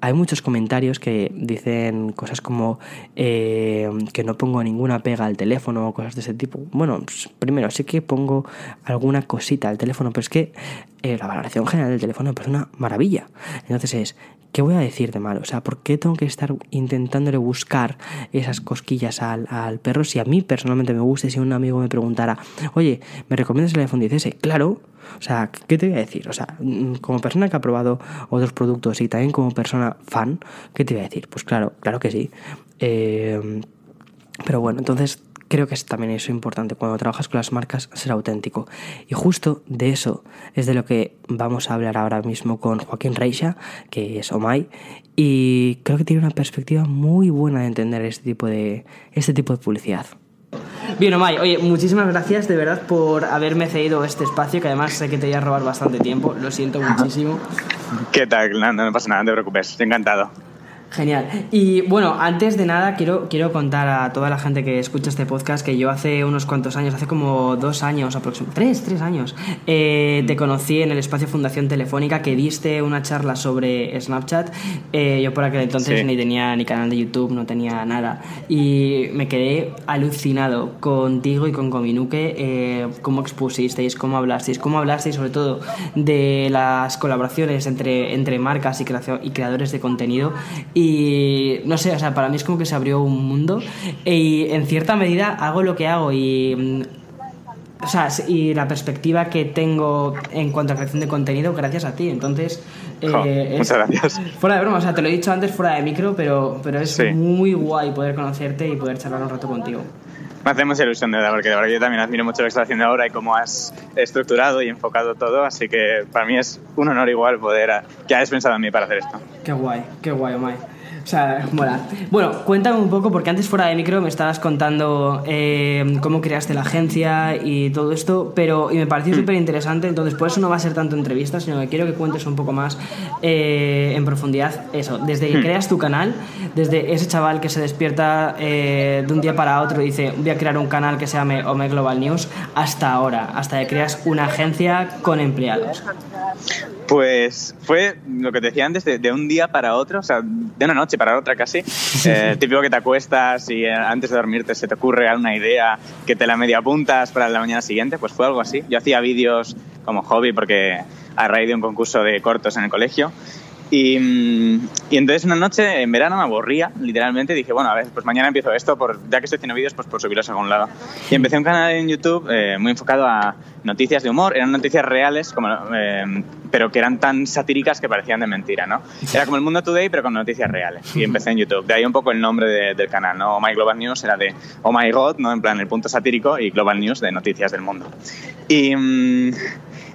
Hay muchos comentarios que dicen cosas como eh, que no pongo ninguna pega al teléfono o cosas de ese tipo. Bueno, pues, primero sí que pongo alguna cosita al teléfono, pero es que eh, la valoración general del teléfono es una maravilla. Entonces es, ¿qué voy a decir de malo? O sea, ¿por qué tengo que estar intentándole buscar esas cosquillas al, al perro si a mí personalmente me gusta? Si un amigo me preguntara, oye, ¿me recomiendas el iPhone 10S? Claro, o sea, ¿qué te voy a decir? O sea, mm, como persona que ha probado otros productos y también como persona fan, ¿qué te voy a decir? Pues claro, claro que sí. Eh, pero bueno, entonces creo que es también eso importante cuando trabajas con las marcas, ser auténtico. Y justo de eso es de lo que vamos a hablar ahora mismo con Joaquín Reixa, que es Omai, y creo que tiene una perspectiva muy buena de entender este tipo de, este tipo de publicidad. Bien, Omay, oye, muchísimas gracias de verdad por haberme cedido este espacio, que además sé que te voy a robar bastante tiempo, lo siento muchísimo. ¿Qué tal? No, no pasa nada, no te preocupes, estoy encantado. Genial. Y bueno, antes de nada quiero, quiero contar a toda la gente que escucha este podcast que yo hace unos cuantos años, hace como dos años aproximadamente, tres, tres años, eh, te conocí en el espacio Fundación Telefónica que diste una charla sobre Snapchat. Eh, yo por aquel entonces sí. ni tenía ni canal de YouTube, no tenía nada. Y me quedé alucinado contigo y con Cominuque, eh, cómo expusisteis, cómo hablasteis, cómo hablasteis sobre todo de las colaboraciones entre, entre marcas y, creación, y creadores de contenido. Y no sé, o sea, para mí es como que se abrió un mundo. Y en cierta medida hago lo que hago y. O sea, y la perspectiva que tengo en cuanto a creación de contenido gracias a ti. Entonces. Eh, muchas gracias. Fuera de broma, o sea, te lo he dicho antes fuera de micro, pero, pero es sí. muy guay poder conocerte y poder charlar un rato contigo. Me hace mucha ilusión, de verdad, porque de verdad yo también admiro mucho lo que estás haciendo ahora y cómo has estructurado y enfocado todo, así que para mí es un honor igual poder que hayas pensado en mí para hacer esto. Qué guay, qué guay, Omay. O sea, mola. Bueno, cuéntame un poco, porque antes fuera de micro me estabas contando eh, cómo creaste la agencia y todo esto, pero y me pareció mm. súper interesante, entonces por eso no va a ser tanto entrevista, sino que quiero que cuentes un poco más eh, en profundidad eso, desde que mm. creas tu canal, desde ese chaval que se despierta eh, de un día para otro y dice, voy a crear un canal que se llame Ome Global News, hasta ahora, hasta que creas una agencia con empleados. Pues fue lo que te decía antes, de, de, un día para otro, o sea, de una noche para otra casi. Eh, típico que te acuestas y eh, antes de dormirte se te ocurre una idea que te la media apuntas para la mañana siguiente, pues fue algo así. Yo hacía vídeos como hobby porque a raíz de un concurso de cortos en el colegio Y, y entonces una noche en verano me aburría, literalmente, dije, bueno, a ver, pues mañana empiezo esto, por, ya que estoy haciendo vídeos, pues por subirlos a algún lado. Y empecé un canal en YouTube eh, muy enfocado a noticias de humor, eran noticias reales, como, eh, pero que eran tan satíricas que parecían de mentira, ¿no? Era como el Mundo Today, pero con noticias reales. Y empecé en YouTube. De ahí un poco el nombre de- del canal, ¿no? Oh My Global News era de Oh My God, ¿no? En plan, el punto satírico, y Global News de noticias del mundo. Y... mm,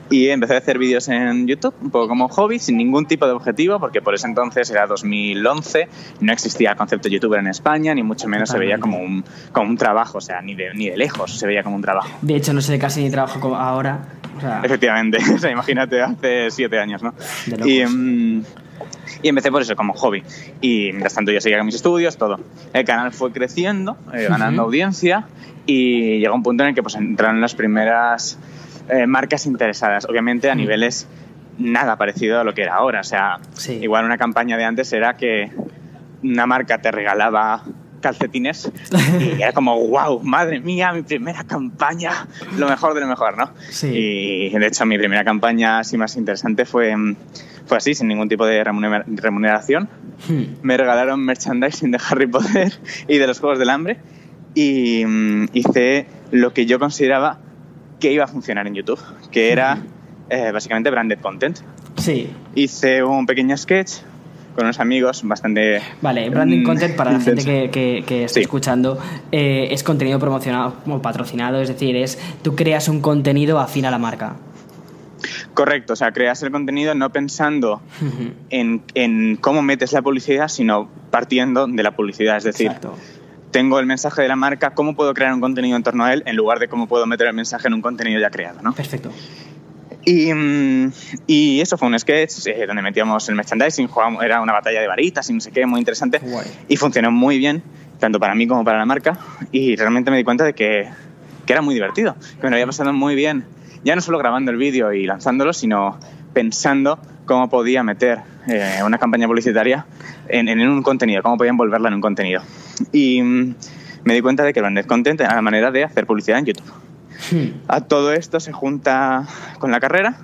y empecé a hacer vídeos en YouTube, un poco como hobby, sin ningún tipo de objetivo, porque por ese entonces era 2011, no existía el concepto youtuber en España, ni mucho menos se veía como un, como un trabajo, o sea, ni de, ni de lejos se veía como un trabajo. De hecho, no sé casi ni trabajo como ahora. O sea, Efectivamente, o sea, imagínate hace siete años, ¿no? De locos. Y, mm, y empecé por eso, como hobby. Y mientras tanto yo seguía con mis estudios, todo. El canal fue creciendo, eh, ganando audiencia y llegó un punto en el que pues, entraron las primeras eh, marcas interesadas, obviamente a Mm. niveles nada parecido a lo que era ahora. O sea, Sí. igual una campaña de antes era que una marca te regalaba calcetines y era como, wow, madre mía, mi primera campaña, lo mejor de lo mejor, ¿no? Sí. Y de hecho mi primera campaña así más interesante fue, fue así, sin ningún tipo de remuner- remuneración. hmm, Me regalaron merchandising de Harry Potter y de los Juegos del Hambre y mm, hice lo que yo consideraba que iba a funcionar en YouTube, que era eh, básicamente branded content. sí. Hice un pequeño sketch con unos amigos bastante... Vale, branding mm, content para la gente que, que, Sí. escuchando eh, es contenido promocionado o patrocinado, es decir, es tú creas un contenido afín a la marca. Correcto, o sea, creas el contenido no pensando en, en cómo metes la publicidad, sino partiendo de la publicidad. Es decir, Exacto. Tengo el mensaje de la marca, ¿cómo puedo crear un contenido en torno a él en lugar de cómo puedo meter el mensaje en un contenido ya creado? ¿no? Perfecto. Y, mm, y eso fue un sketch eh, donde metíamos el merchandising, jugábamos, era una batalla de varitas y no sé qué, muy interesante. Guay. Y funcionó muy bien, tanto para mí como para la marca. Y realmente me di cuenta de que, que era muy divertido, que me lo había pasado muy bien. Ya no solo grabando el vídeo y lanzándolo, sino pensando cómo podía meter eh, una campaña publicitaria en, en un contenido, cómo podía envolverla en un contenido. Y mm, me di cuenta de que branded content era la manera de hacer publicidad en YouTube. Hmm, A todo esto se junta con la carrera,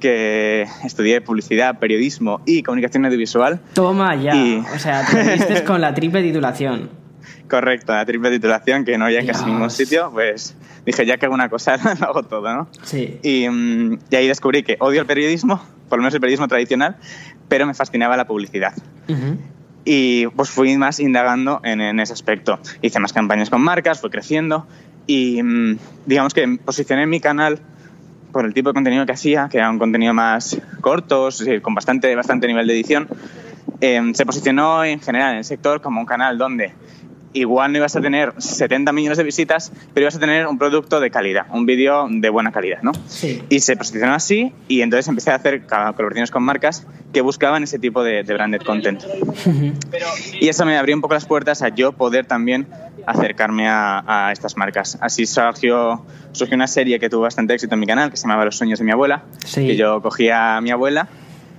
que estudié publicidad, periodismo y comunicación audiovisual. Toma ya. Y- O sea, te viste con la triple titulación. Correcto, la triple titulación, que no había en casi ningún sitio, pues dije, ya que hago una cosa, lo hago todo, ¿no? Sí. Y, mm, y ahí descubrí que odio el periodismo, por lo menos el periodismo tradicional, pero me fascinaba la publicidad. Ujú. Y pues fui más indagando en, en ese aspecto. Hice más campañas con marcas, fui creciendo y mm, digamos que posicioné mi canal por el tipo de contenido que hacía, que era un contenido más corto, con bastante, bastante nivel de edición. Eh, se posicionó en general en el sector como un canal donde igual no ibas a tener 70 millones de visitas, pero ibas a tener un producto de calidad, un vídeo de buena calidad, ¿no? Sí. Y se posicionó así y entonces empecé a hacer colaboraciones con marcas que buscaban ese tipo de, de branded content. Y eso me abrió un poco las puertas a yo poder también acercarme a, a estas marcas. Así surgió, surgió una serie que tuvo bastante éxito en mi canal, que se llamaba Los sueños de mi abuela, Sí. que yo cogía a mi abuela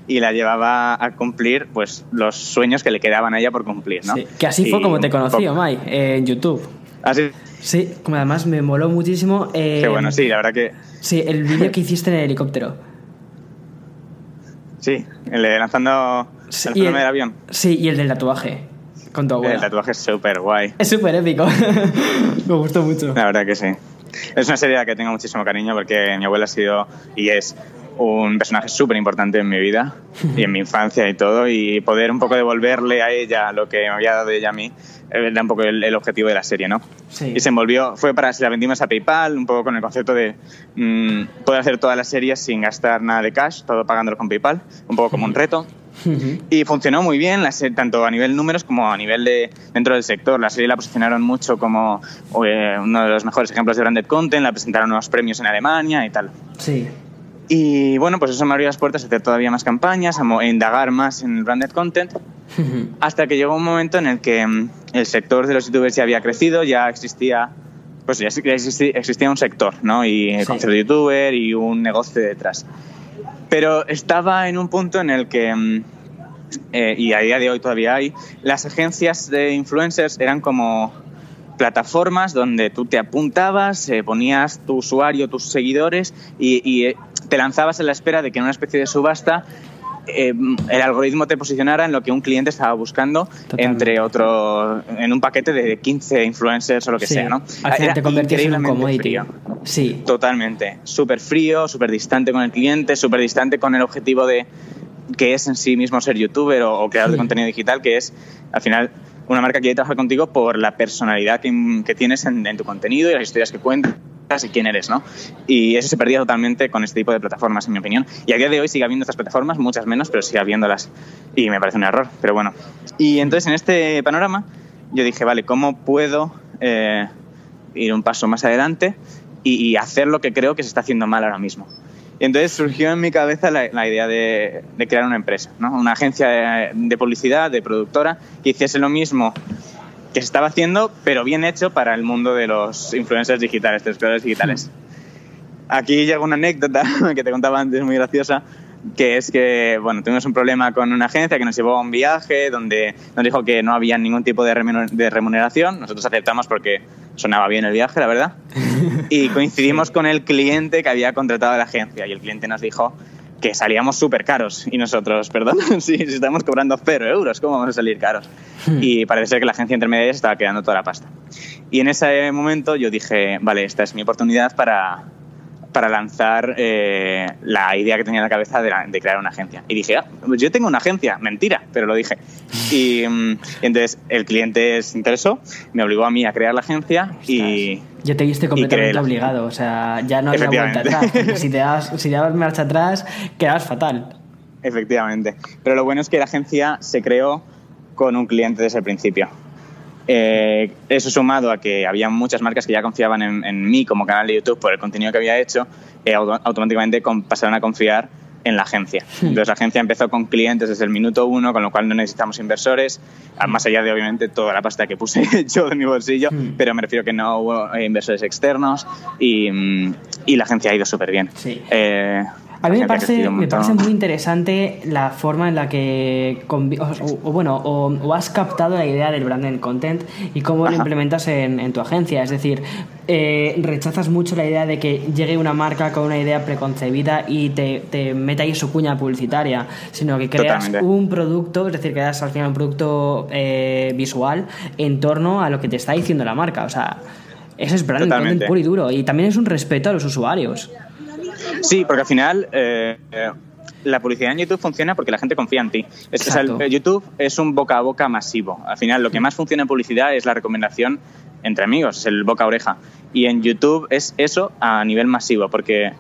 y la llevaba a cumplir pues los sueños que le quedaban a ella por cumplir, ¿no? Sí, Que así fue Y como te conocí, Omay, eh, en YouTube. Así, Sí, como además me moló muchísimo. eh, que bueno, sí, la verdad que Sí, el vídeo que hiciste en el helicóptero. sí, el de lanzando, Sí, el- del avión. Sí, y el del tatuaje. Con tu abuela. El tatuaje es súper guay. Es súper épico. me gustó mucho. La verdad que sí. Es una serie a la que tengo muchísimo cariño porque mi abuela ha sido y es un personaje súper importante en mi vida y en mi infancia y todo y poder un poco devolverle a ella lo que me había dado ella a mí eh, era un poco el, el objetivo de la serie, ¿no? Sí. Y se envolvió, fue para, se la vendimos a PayPal, un poco con el concepto de mm, poder hacer todas las series sin gastar nada de cash, todo pagándolo con PayPal, un poco como un reto. Y funcionó muy bien, la serie, tanto a nivel números como a nivel de dentro del sector. La serie la posicionaron mucho como eh, uno de los mejores ejemplos de branded content, la presentaron unos premios en Alemania y tal. Sí. Y bueno, pues eso me abrió las puertas a hacer todavía más campañas, a indagar más en el branded content, hasta que llegó un momento en el que mm, el sector de los youtubers ya había crecido, ya existía, pues ya existía un sector, ¿no? Y el Sí. concepto de youtuber y un negocio detrás. Pero estaba en un punto en el que, mm, eh, y a día de hoy todavía hay, las agencias de influencers eran como plataformas donde tú te apuntabas, eh, ponías tu usuario, tus seguidores y, y, eh, te lanzabas en la espera de que en una especie de subasta eh, el algoritmo te posicionara en lo que un cliente estaba buscando entre otro, en un paquete de 15 influencers o lo que sea, ¿no? Al final te convertís en un commodity. Sí. Totalmente. Súper frío, súper distante con el cliente, súper distante con el objetivo de que es en sí mismo ser youtuber o, creador de contenido digital, que es al final una marca que quiere trabajar contigo por la personalidad que, tienes en, en, tu contenido y las historias que cuentas y quién eres, ¿no? Y eso se perdía totalmente con este tipo de plataformas, en mi opinión. Y a día de hoy sigue habiendo estas plataformas, muchas menos, pero sigue habiéndolas. Y me parece un error, pero bueno. Y entonces en este panorama yo dije, vale, ¿cómo puedo eh, ir un paso más adelante y, hacer lo que creo que se está haciendo mal ahora mismo? Y entonces surgió en mi cabeza la, idea de, crear una empresa, ¿no? una agencia de, de, publicidad, de productora, que hiciese lo mismo que se estaba haciendo, pero bien hecho para el mundo de los influencers digitales, de los creadores digitales. Aquí llega una anécdota que te contaba antes, muy graciosa, que es que, bueno, tuvimos un problema con una agencia que nos llevó a un viaje donde nos dijo que no había ningún tipo de remuneración. Nosotros aceptamos porque sonaba bien el viaje, la verdad. Y coincidimos con el cliente que había contratado a la agencia y el cliente nos dijo que salíamos súper caros. Y nosotros, perdón, si, estamos cobrando cero euros, ¿cómo vamos a salir caros? Hmm. Y parece ser que la agencia intermedia se estaba quedando toda la pasta. Y en ese momento yo dije, vale, esta es mi oportunidad para, para lanzar eh, la idea que tenía en la cabeza de, crear una agencia. Y dije, ah, yo tengo una agencia, mentira, pero lo dije. Y, mm, entonces el cliente se interesó, me obligó a mí a crear la agencia y... Yo te viste completamente obligado, o sea, ya no había vuelta atrás. Si te, das, si te dabas marcha atrás, quedabas fatal. Efectivamente. Pero lo bueno es que la agencia se creó con un cliente desde el principio. Eh, eso sumado a que había muchas marcas que ya confiaban en, mí como canal de YouTube por el contenido que había hecho, eh, automáticamente pasaron a confiar en la agencia. Hmm. Entonces la agencia empezó con clientes desde el minuto uno, con lo cual no necesitamos inversores, hmm. más allá de obviamente toda la pasta que puse yo de mi bolsillo, hmm. pero me refiero que no hubo eh, inversores externos y, mm, y la agencia ha ido súper bien. Sí. A mí me parece, me parece muy interesante la forma en la que, o, bueno, o, has captado la idea del branded content y cómo lo implementas en, tu agencia. Es decir, eh, rechazas mucho la idea de que llegue una marca con una idea preconcebida y te, te meta ahí su cuña publicitaria, sino que creas un producto, es decir, creas al final un producto eh, visual en torno a lo que te está diciendo la marca. O sea, eso es branded content puro y duro. Y también es un respeto a los usuarios. Sí, porque al final eh, la publicidad en YouTube funciona porque la gente confía en ti. YouTube es un boca a boca masivo. Al final lo que más funciona en publicidad es la recomendación entre amigos, es el boca a oreja. Y en YouTube es eso a nivel masivo, porque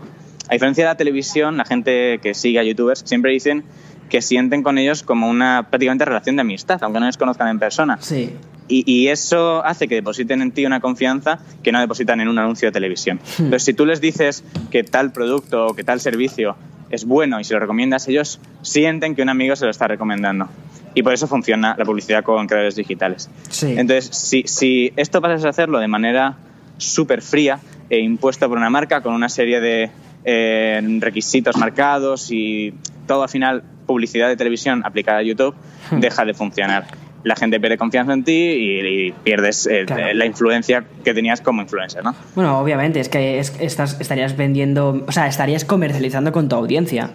a diferencia de la televisión, la gente que sigue a youtubers siempre dicen que sienten con ellos como una prácticamente relación de amistad, aunque no les conozcan en persona. Sí. Y, eso hace que depositen en ti una confianza que no depositan en un anuncio de televisión. Hmm. Entonces, si tú les dices que tal producto o que tal servicio es bueno y si lo recomiendas, ellos sienten que un amigo se lo está recomendando. Y por eso funciona la publicidad con creadores digitales. Sí. Entonces, si, si esto pasas a hacerlo de manera súper fría e impuesta por una marca con una serie de eh, requisitos marcados y todo al final publicidad de televisión aplicada a YouTube, hmm. deja de funcionar la gente pierde confianza en ti y, pierdes eh, la influencia que tenías como influencer, ¿no? Bueno, obviamente, es que estás, estarías vendiendo, o sea, estarías comercializando con tu audiencia.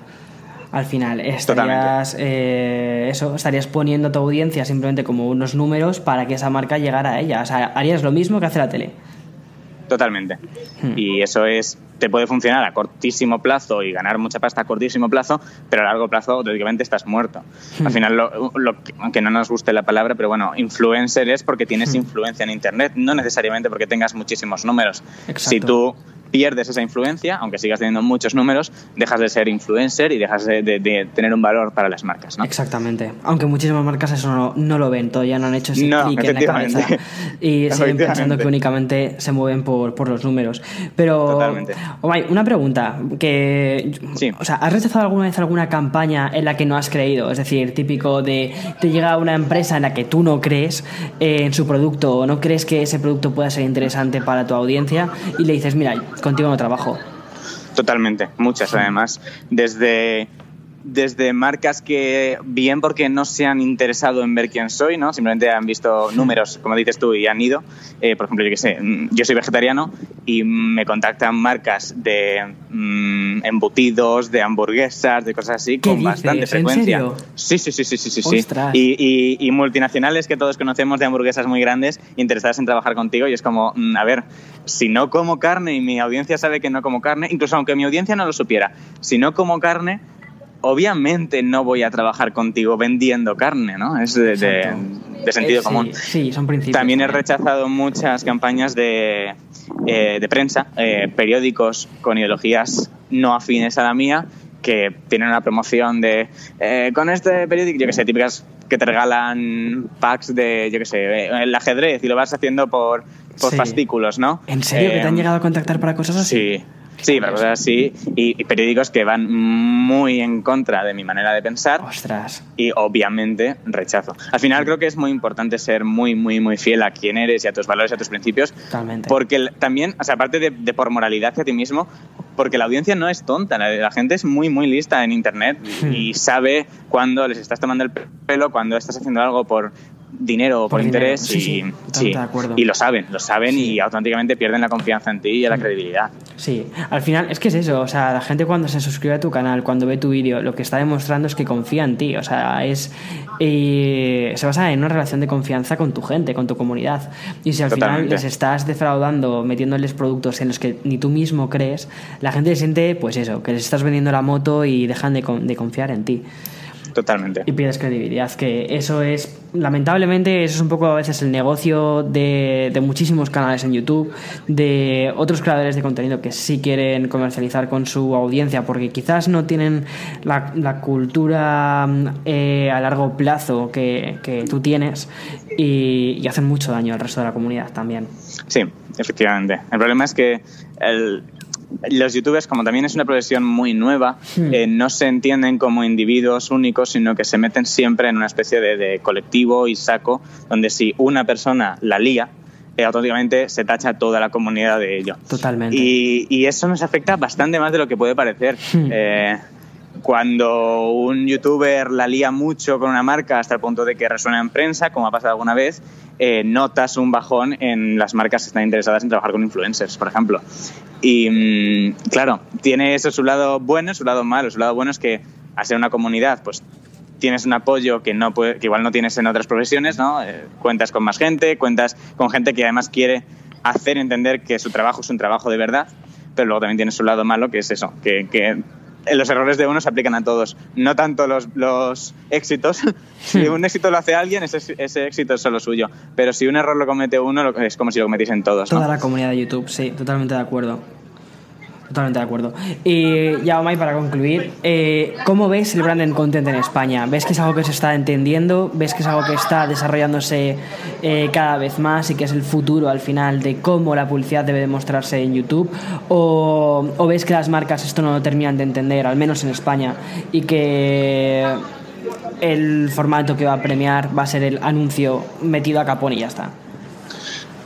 Al final, estarías, eh, eso, estarías poniendo a tu audiencia simplemente como unos números para que esa marca llegara a ella. O sea, harías lo mismo que hace la tele. Totalmente. Hmm. Y eso es te puede funcionar a cortísimo plazo y ganar mucha pasta a cortísimo plazo, pero a largo plazo auténticamente estás muerto. Hmm. Al final, lo, aunque no nos guste la palabra, pero bueno, influencer es porque tienes hmm. influencia en Internet, no necesariamente porque tengas muchísimos números. Si tú pierdes esa influencia, aunque sigas teniendo muchos números, dejas de ser influencer y dejas de, tener un valor para las marcas. ¿no? Exactamente. Aunque muchísimas marcas eso no, lo ven, todavía no han hecho ese clic en la cabeza y siguen pensando que únicamente se mueven por, por los números. Pero, Totalmente. una pregunta, que, o sea, ¿has rechazado alguna vez alguna campaña en la que no has creído? Es decir, típico de te llega una empresa en la que tú no crees en su producto o no crees que ese producto pueda ser interesante para tu audiencia y le dices, mira, contigo no trabajo. Totalmente, muchas además. Desde desde marcas que bien porque no se han interesado en ver quién soy, ¿no? Simplemente han visto números, como dices tú, y han ido. Eh, por ejemplo, yo que sé, mm, yo soy vegetariano y me contactan marcas de mm, embutidos, de hamburguesas, de cosas así, con bastante frecuencia. ¿En serio? Sí, sí, sí, sí, sí, sí. sí. Y, y, y, multinacionales que todos conocemos de hamburguesas muy grandes interesadas en trabajar contigo y es como, mm, a ver, si no como carne y mi audiencia sabe que no como carne, incluso aunque mi audiencia no lo supiera, si no como carne, obviamente no voy a trabajar contigo vendiendo carne, ¿no? Es de, de, de sentido Eh, común. Sí, sí, son principios. También he rechazado muchas campañas de, eh, de prensa, eh, periódicos con ideologías no afines a la mía, que tienen una promoción de eh, con este periódico, yo que sé, típicas que te regalan packs de, yo que sé, eh, el ajedrez y lo vas haciendo por, por Sí. fascículos, ¿no? ¿En serio que te han Eh, llegado a contactar para cosas así? Sí, sí, para cosas así. Y, y periódicos que van muy en contra de mi manera de pensar Ostras. y obviamente rechazo. Al final creo que es muy importante ser muy, muy, muy fiel a quién eres y a tus valores y a tus principios. Totalmente. Porque también, o sea, aparte de, de por moralidad hacia ti mismo, porque la audiencia no es tonta, la, la gente es muy, muy lista en Internet Hmm. y sabe cuando les estás tomando el pelo, cuando estás haciendo algo por dinero o por, Por dinero, interés sí, y, sí, y lo saben, lo saben y automáticamente pierden la confianza en ti y en la Hmm. credibilidad. Sí, al final es que es eso, o sea, la gente cuando se suscribe a tu canal, cuando ve tu vídeo, lo que está demostrando es que confía en ti, o sea, es eh, se basa en una relación de confianza con tu gente, con tu comunidad. Y si al final les estás defraudando, metiéndoles productos en los que ni tú mismo crees, la gente siente, pues eso, que les estás vendiendo la moto y dejan de confiar en ti. Totalmente. Y pierdes credibilidad, que eso es, lamentablemente, eso es un poco a veces el negocio de, de muchísimos canales en YouTube, de otros creadores de contenido que sí quieren comercializar con su audiencia, porque quizás no tienen la, la cultura eh, a largo plazo que, que tú tienes y, y hacen mucho daño al resto de la comunidad también. Sí, efectivamente. El problema es que el- los youtubers, como también es una profesión muy nueva, Hmm. eh, no se entienden como individuos únicos, sino que se meten siempre en una especie de, de colectivo y saco, donde si una persona la lía, eh, automáticamente se tacha toda la comunidad de ello. Totalmente. Y, y eso nos afecta bastante más de lo que puede parecer. Hmm. Eh, cuando un youtuber la lía mucho con una marca hasta el punto de que resuena en prensa, como ha pasado alguna vez, eh, notas un bajón en las marcas que están interesadas en trabajar con influencers, por ejemplo. Y mm, claro, tiene eso su lado bueno, su lado malo. Su lado bueno es que al ser una comunidad, pues tienes un apoyo que no puede- que igual no tienes en otras profesiones, ¿no? Eh, cuentas con más gente, cuentas con gente que además quiere hacer entender que su trabajo es un trabajo de verdad, pero luego también tiene su lado malo, que es eso, que, que los errores de uno se aplican a todos, no tanto los, los éxitos. si un éxito lo hace alguien, ese, ese éxito es solo suyo, pero si un error lo comete uno, lo- es como si lo cometiesen todos, ¿no? Toda la comunidad de YouTube, sí, totalmente de acuerdo. Totalmente de acuerdo. Y ya, Omay, para concluir, eh, ¿cómo ves el branded content en España? ¿Ves que es algo que se está entendiendo? ¿Ves que es algo que está desarrollándose eh, cada vez más y que es el futuro al final de cómo la publicidad debe demostrarse en YouTube? ¿O, o ves que las marcas esto no lo terminan de entender, al menos en España, y que el formato que va a premiar va a ser el anuncio metido a capón y ya está?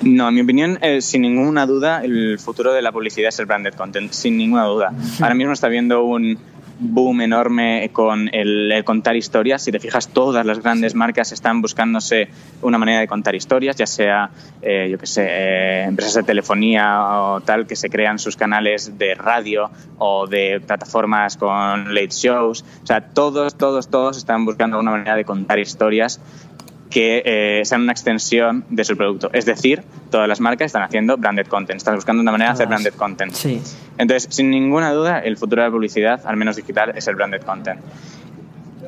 No, en mi opinión, eh, sin ninguna duda, el futuro de la publicidad es el branded content, sin ninguna duda. Ahora mismo está habiendo un boom enorme con el, el contar historias. Si te fijas, todas las grandes marcas están buscándose una manera de contar historias, ya sea, eh, yo qué sé, eh, empresas de telefonía o tal, que se crean sus canales de radio o de plataformas con late shows. O sea, todos, todos, todos están buscando una manera de contar historias que eh, sean una extensión de su producto. Es decir, todas las marcas están haciendo branded content, están buscando una manera de hacer branded content. Sí. Entonces, sin ninguna duda, el futuro de la publicidad, al menos digital, es el branded content.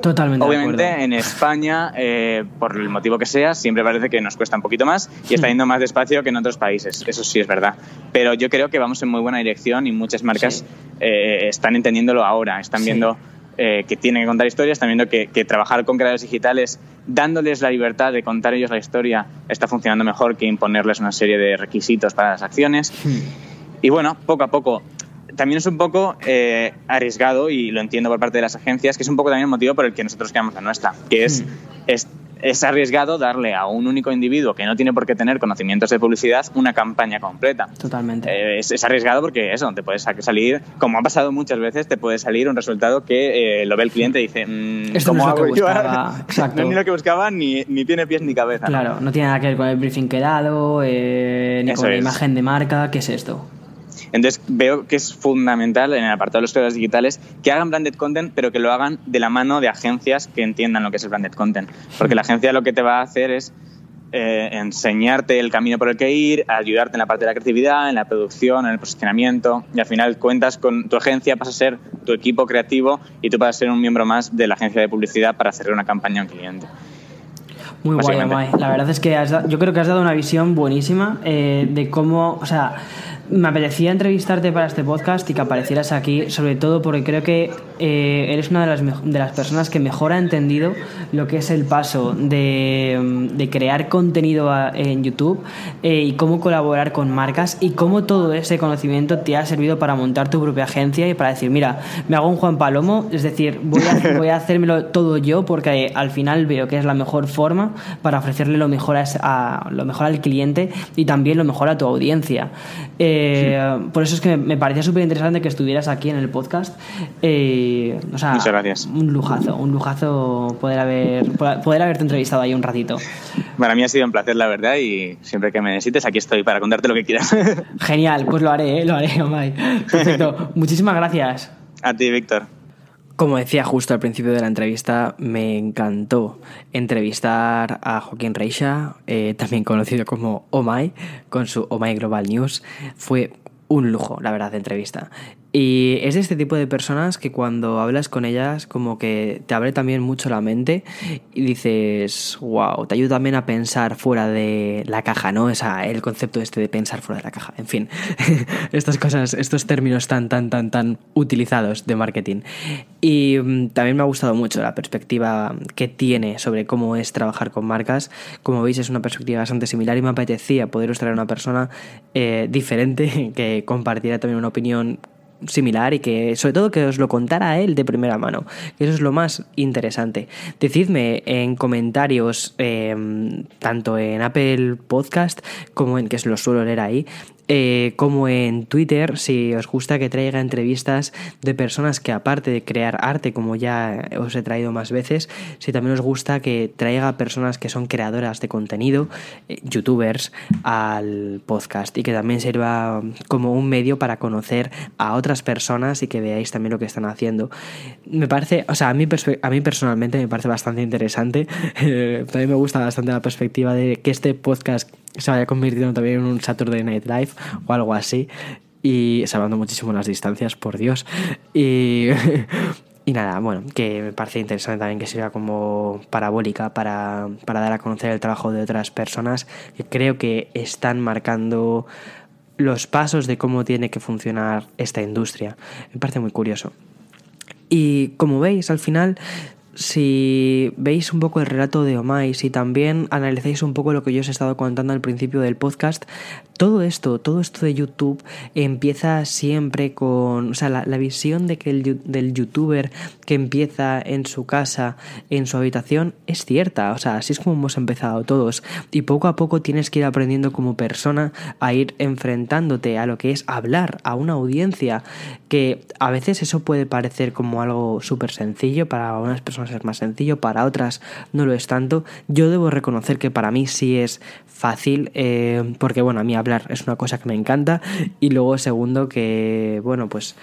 Totalmente de Obviamente, acuerdo. en España, eh, por el motivo que sea, siempre parece que nos cuesta un poquito más y está yendo más despacio que en otros países. Eso sí es verdad. Pero yo creo que vamos en muy buena dirección y muchas marcas Sí. eh, están entendiéndolo ahora. Están Sí. viendo eh, que tienen que contar historias, están viendo que, que trabajar con creadores digitales, dándoles la libertad de contar ellos la historia, está funcionando mejor que imponerles una serie de requisitos para las acciones. Hmm. Y bueno, poco a poco. También es un poco eh, arriesgado, y lo entiendo por parte de las agencias, que es un poco también el motivo por el que nosotros creamos la nuestra, que es, Hmm. es es arriesgado darle a un único individuo que no tiene por qué tener conocimientos de publicidad una campaña completa. Totalmente. Eh, es, es, arriesgado porque eso, te puede salir, como ha pasado muchas veces, te puede salir un resultado que eh, lo ve el cliente y dice, mmm, Esto ¿cómo no es lo hago que buscaba. Exacto. no es ni lo que buscaba, ni, ni tiene pies ni cabeza. Claro, ¿no? no tiene nada que ver con el briefing que he dado, eh, ni Eso con la es. imagen de marca. ¿Qué es esto? Entonces veo que es fundamental en el apartado de los creadores digitales que hagan branded content, pero que lo hagan de la mano de agencias que entiendan lo que es el branded content. Porque la agencia lo que te va a hacer es eh, enseñarte el camino por el que ir, ayudarte en la parte de la creatividad, en la producción, en el posicionamiento, y al final cuentas con tu agencia, pasa a ser tu equipo creativo y tú vas a ser un miembro más de la agencia de publicidad para hacer una campaña a un cliente. Muy guay. Amai. La verdad es que has da- yo creo que has dado una visión buenísima eh, de cómo, o sea, me apetecía entrevistarte para este podcast y que aparecieras aquí, sobre todo porque creo que eh, eres una de las, de las personas que mejor ha entendido lo que es el paso de, mm, de crear contenido a- en YouTube eh, y cómo colaborar con marcas y cómo todo ese conocimiento te ha servido para montar tu propia agencia y para decir, mira, me hago un Juan Palomo, es decir, voy a, voy a hacérmelo todo yo porque al final veo que es la mejor forma para ofrecerle lo mejor, a, a- lo mejor al cliente y también lo mejor a tu audiencia. Eh, Por eso es que me, me parecía súper interesante que estuvieras aquí en el podcast. Eh, o sea, Muchas gracias. Un lujazo, un lujazo poder, haber, poder haberte entrevistado ahí un ratito. Para mí ha sido un placer, la verdad, y siempre que me necesites, aquí estoy para contarte lo que quieras. Genial, pues lo haré, ¿eh? lo haré, Omay. Perfecto, muchísimas gracias. a ti, Víctor. Como decía justo al principio de la entrevista, me encantó entrevistar a Joaquín Reixa, eh, también conocido como Omai, con su Omai Global News. Fue un lujo, la verdad, de entrevista. Y es de este tipo de personas que cuando hablas con ellas como que te abre también mucho la mente y dices, wow, te ayuda también a pensar fuera de la caja, ¿no? Esa, el concepto este de pensar fuera de la caja. En fin, estas cosas, estos términos tan, tan, tan, tan utilizados de marketing. Y mm, también me ha gustado mucho la perspectiva que tiene sobre cómo es trabajar con marcas. Como veis, es una perspectiva bastante similar y me apetecía poderos traer a una persona eh, diferente que compartiera también una opinión similar y que sobre todo que os lo contara él de primera mano eso es lo más interesante. Decidme en comentarios eh, tanto en Apple Podcast como en que los suelo leer ahí eh, como en Twitter, si os gusta que traiga entrevistas de personas que aparte de crear arte, como ya os he traído más veces, si también os gusta que traiga personas que son creadoras de contenido, eh, youtubers, al podcast y que también sirva como un medio para conocer a otras personas y que veáis también lo que están haciendo. Me parece, o sea, a mí, a mí personalmente me parece bastante interesante. También me gusta bastante la perspectiva de que este podcast se vaya convirtiendo también en un Saturday Night Live o algo así. Y salvando muchísimo las distancias, por Dios. Y, y nada, bueno, que me parece interesante también que sirva como parabólica para, para dar a conocer el trabajo de otras personas que creo que están marcando los pasos de cómo tiene que funcionar esta industria. Me parece muy curioso. Y como veis, al final, si veis un poco el relato de Omai, si también analizáis un poco lo que yo os he estado contando al principio del podcast, todo esto, todo esto de YouTube empieza siempre con, o sea, la, la visión de que el, del youtuber que empieza en su casa, en su habitación, es cierta, o sea, así es como hemos empezado todos. Y poco a poco tienes que ir aprendiendo como persona a ir enfrentándote a lo que es hablar a una audiencia que a veces eso puede parecer como algo súper sencillo, para unas personas es más sencillo, para otras no lo es tanto. Yo debo reconocer que para mí sí es fácil, eh, porque bueno, a mí hablar es una cosa que me encanta y luego segundo que, bueno, pues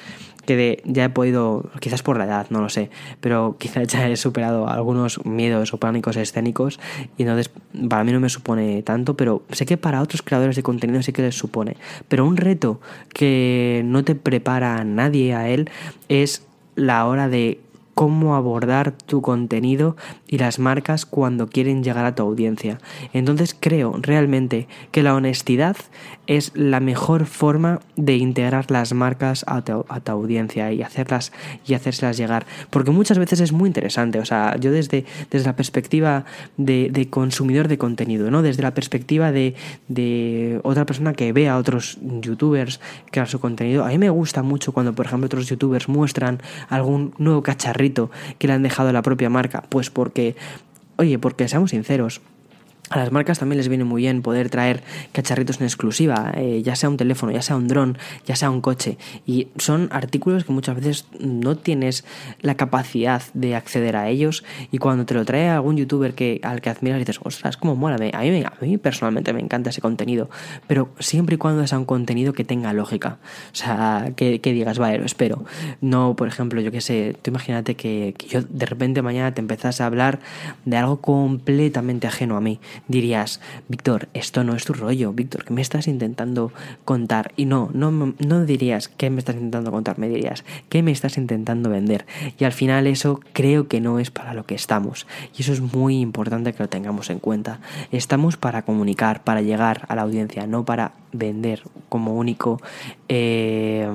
que ya he podido, quizás por la edad, no lo sé, pero quizás ya he superado algunos miedos o pánicos escénicos y entonces para mí no me supone tanto, pero sé que para otros creadores de contenido sí que les supone. Pero un reto que no te prepara nadie a él es la hora de cómo abordar tu contenido y las marcas cuando quieren llegar a tu audiencia. Entonces creo realmente que la honestidad es la mejor forma de integrar las marcas a tu, a tu audiencia y hacerlas y hacérselas llegar. Porque muchas veces es muy interesante. O sea, yo desde, desde la perspectiva de, de consumidor de contenido, ¿no? Desde la perspectiva de, de otra persona que ve a otros youtubers crear su contenido. A mí me gusta mucho cuando, por ejemplo, otros youtubers muestran algún nuevo que le han dejado a la propia marca. Pues porque oye, porque seamos sinceros, a las marcas también les viene muy bien poder traer cacharritos en exclusiva, eh, ya sea un teléfono, ya sea un dron, ya sea un coche. Y son artículos que muchas veces no tienes la capacidad de acceder a ellos. Y cuando te lo trae algún youtuber que, al que admiras, dices, ostras, como mola. A mí, a mí personalmente me encanta ese contenido. Pero siempre y cuando sea un contenido que tenga lógica. O sea, que, digas, vale, lo espero. No, por ejemplo, yo qué sé, tú imagínate que, que yo de repente mañana te empezás a hablar de algo completamente ajeno a mí dirías, Víctor, esto no es tu rollo, Víctor, ¿qué me estás intentando contar? Y no, no, no dirías, ¿qué me estás intentando contar? Me dirías, ¿qué me estás intentando vender? Y al final eso creo que no es para lo que estamos. Y eso es muy importante que lo tengamos en cuenta. Estamos para comunicar, para llegar a la audiencia, no para vender como único eh,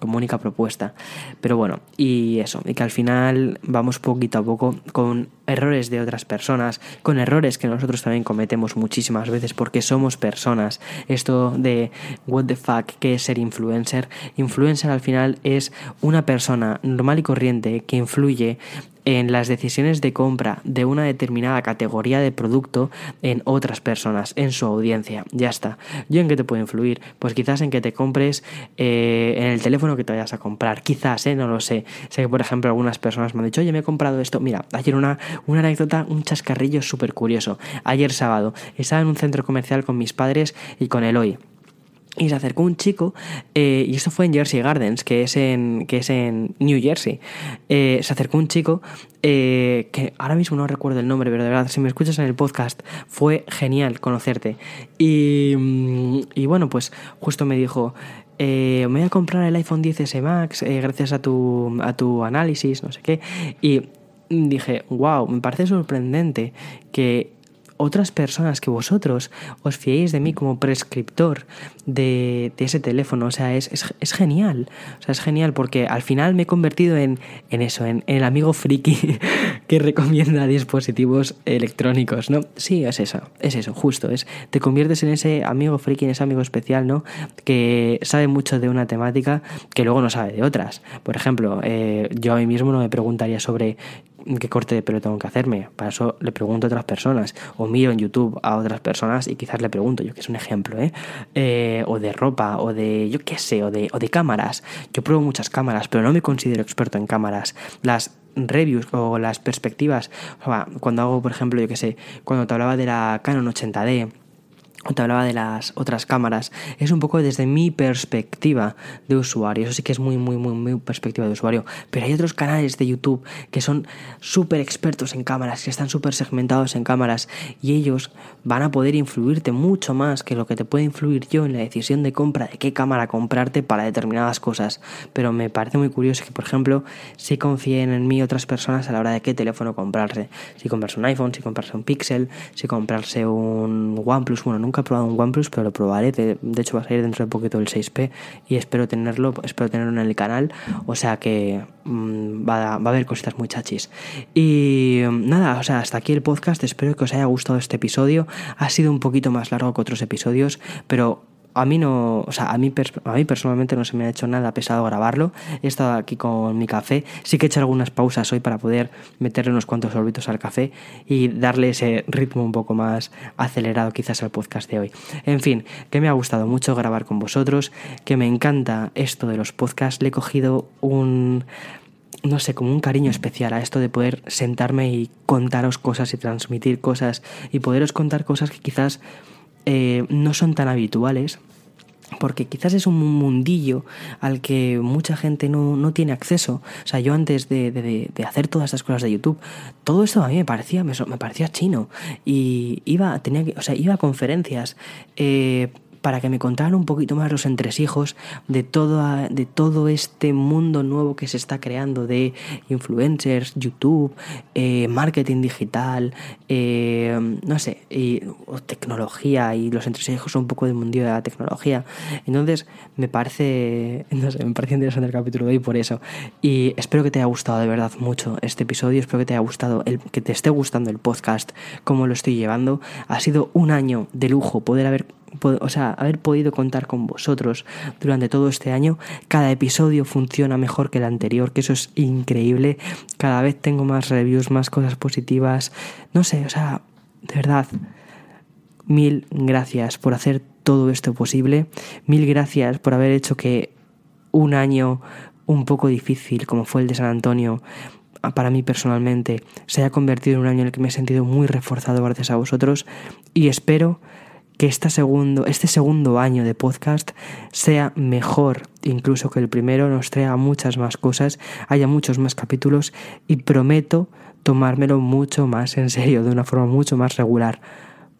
como única propuesta pero bueno y eso y que al final vamos poquito a poco con errores de otras personas con errores que nosotros también cometemos muchísimas veces porque somos personas. Esto de what the fuck que es ser influencer. Influencer al final es una persona normal y corriente que influye en las decisiones de compra de una determinada categoría de producto en otras personas, en su audiencia. Ya está. ¿Yo en qué te puede influir? Pues quizás en que te compres eh, en el teléfono que te vayas a comprar. Quizás, ¿eh? No lo sé. Sé que, por ejemplo, algunas personas me han dicho, oye, me he comprado esto. Mira, ayer una, una anécdota, un chascarrillo súper curioso. Ayer sábado estaba en un centro comercial con mis padres y con Eloy. Y se acercó un chico, eh, y esto fue en Jersey Gardens, que es en, que es en New Jersey. Eh, se acercó un chico eh, que ahora mismo no recuerdo el nombre, pero de verdad, si me escuchas en el podcast, fue genial conocerte. Y, mm, y bueno, pues justo me dijo, me voy a comprar el iPhone 10S Max gracias a tu, a tu análisis, no sé qué. Y dije, wow, me parece sorprendente que otras personas que vosotros os fiéis de mí como prescriptor de, ese teléfono. O sea, es, es, genial. O sea, es genial porque al final me he convertido en, en eso, en, el amigo friki que recomienda dispositivos electrónicos, ¿no? Sí, es eso, es eso, justo. Es, te conviertes en ese amigo friki, en ese amigo especial, ¿no? Que sabe mucho de una temática que luego no sabe de otras. Por ejemplo, eh, yo a mí mismo no me preguntaría sobre qué corte de pelo tengo que hacerme. Para eso le pregunto a otras personas. O miro en YouTube a otras personas y quizás le pregunto, yo que es un ejemplo, ¿eh? ¿eh? o de ropa, o de, yo qué sé, o de, o de cámaras. Yo pruebo muchas cámaras, pero no me considero experto en cámaras. Las reviews o las perspectivas, cuando hago, por ejemplo, yo qué sé, cuando te hablaba de la Canon 80D, te hablaba de las otras cámaras, es un poco desde mi perspectiva de usuario. Eso sí que es muy, muy, muy, muy perspectiva de usuario. Pero hay otros canales de YouTube que son súper expertos en cámaras, que están súper segmentados en cámaras y ellos van a poder influirte mucho más que lo que te puede influir yo en la decisión de compra de qué cámara comprarte para determinadas cosas. Pero me parece muy curioso que, por ejemplo, si confíen en mí otras personas a la hora de qué teléfono comprarse. Si comprarse un iPhone, si comprarse un Pixel, si comprarse un OnePlus, bueno, nunca he probado un OnePlus, pero lo probaré. De, hecho, va a salir dentro de poquito el 6P y espero tenerlo, espero tenerlo en el canal. O sea que mm, va, va, a, haber cositas muy chachis. Y mm, nada, o sea, hasta aquí el podcast. Espero que os haya gustado este episodio. Ha sido un poquito más largo que otros episodios, pero a mí no, o sea, a mí, a mí personalmente no se me ha hecho nada pesado grabarlo. He estado aquí con mi café. Sí que he hecho algunas pausas hoy para poder meterle unos cuantos sorbitos al café y darle ese ritmo un poco más acelerado quizás al podcast de hoy. En fin, que me ha gustado mucho grabar con vosotros, que me encanta esto de los podcasts. Le he cogido un no sé, como un cariño especial a esto de poder sentarme y contaros cosas y transmitir cosas y poderos contar cosas que quizás eh, no son tan habituales porque quizás es un mundillo al que mucha gente no, tiene acceso. O sea, yo antes de, hacer todas estas cosas de YouTube, todo esto a mí me parecía, me, parecía chino. Y iba, tenía o sea, iba a conferencias, eh, para que me contaran un poquito más los entresijos de todo, de todo este mundo nuevo que se está creando de influencers, YouTube, eh, marketing digital, eh, no sé, y, tecnología y los entresijos un poco del mundo de la tecnología. Entonces me parece, no sé, me parece interesante el capítulo de hoy por eso. Y espero que te haya gustado de verdad mucho este episodio, espero que te haya gustado, el, que te esté gustando el podcast, cómo lo estoy llevando. Ha sido un año de lujo poder haber o sea, haber podido contar con vosotros durante todo este año. Cada episodio funciona mejor que el anterior, que eso es increíble. Cada vez tengo más reviews, más cosas positivas. No sé, o sea, de verdad, mil gracias por hacer todo esto posible. Mil gracias por haber hecho que un año un poco difícil, como fue el de San Antonio, para mí personalmente, se haya convertido en un año en el que me he sentido muy reforzado gracias a vosotros y espero que segundo, este segundo año de podcast sea mejor incluso que el primero, nos traiga muchas más cosas, haya muchos más capítulos y prometo tomármelo mucho más en serio, de una forma mucho más regular.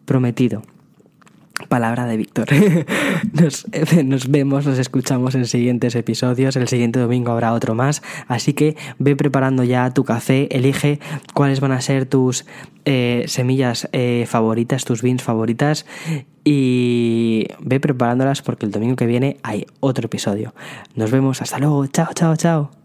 Prometido. Palabra de Víctor. Nos, nos, vemos, nos escuchamos en siguientes episodios. El siguiente domingo habrá otro más. Así que ve preparando ya tu café. Elige cuáles van a ser tus eh, semillas eh, favoritas, tus beans favoritas. Y ve preparándolas porque el domingo que viene hay otro episodio. Nos vemos. Hasta luego. Chao, chao, chao.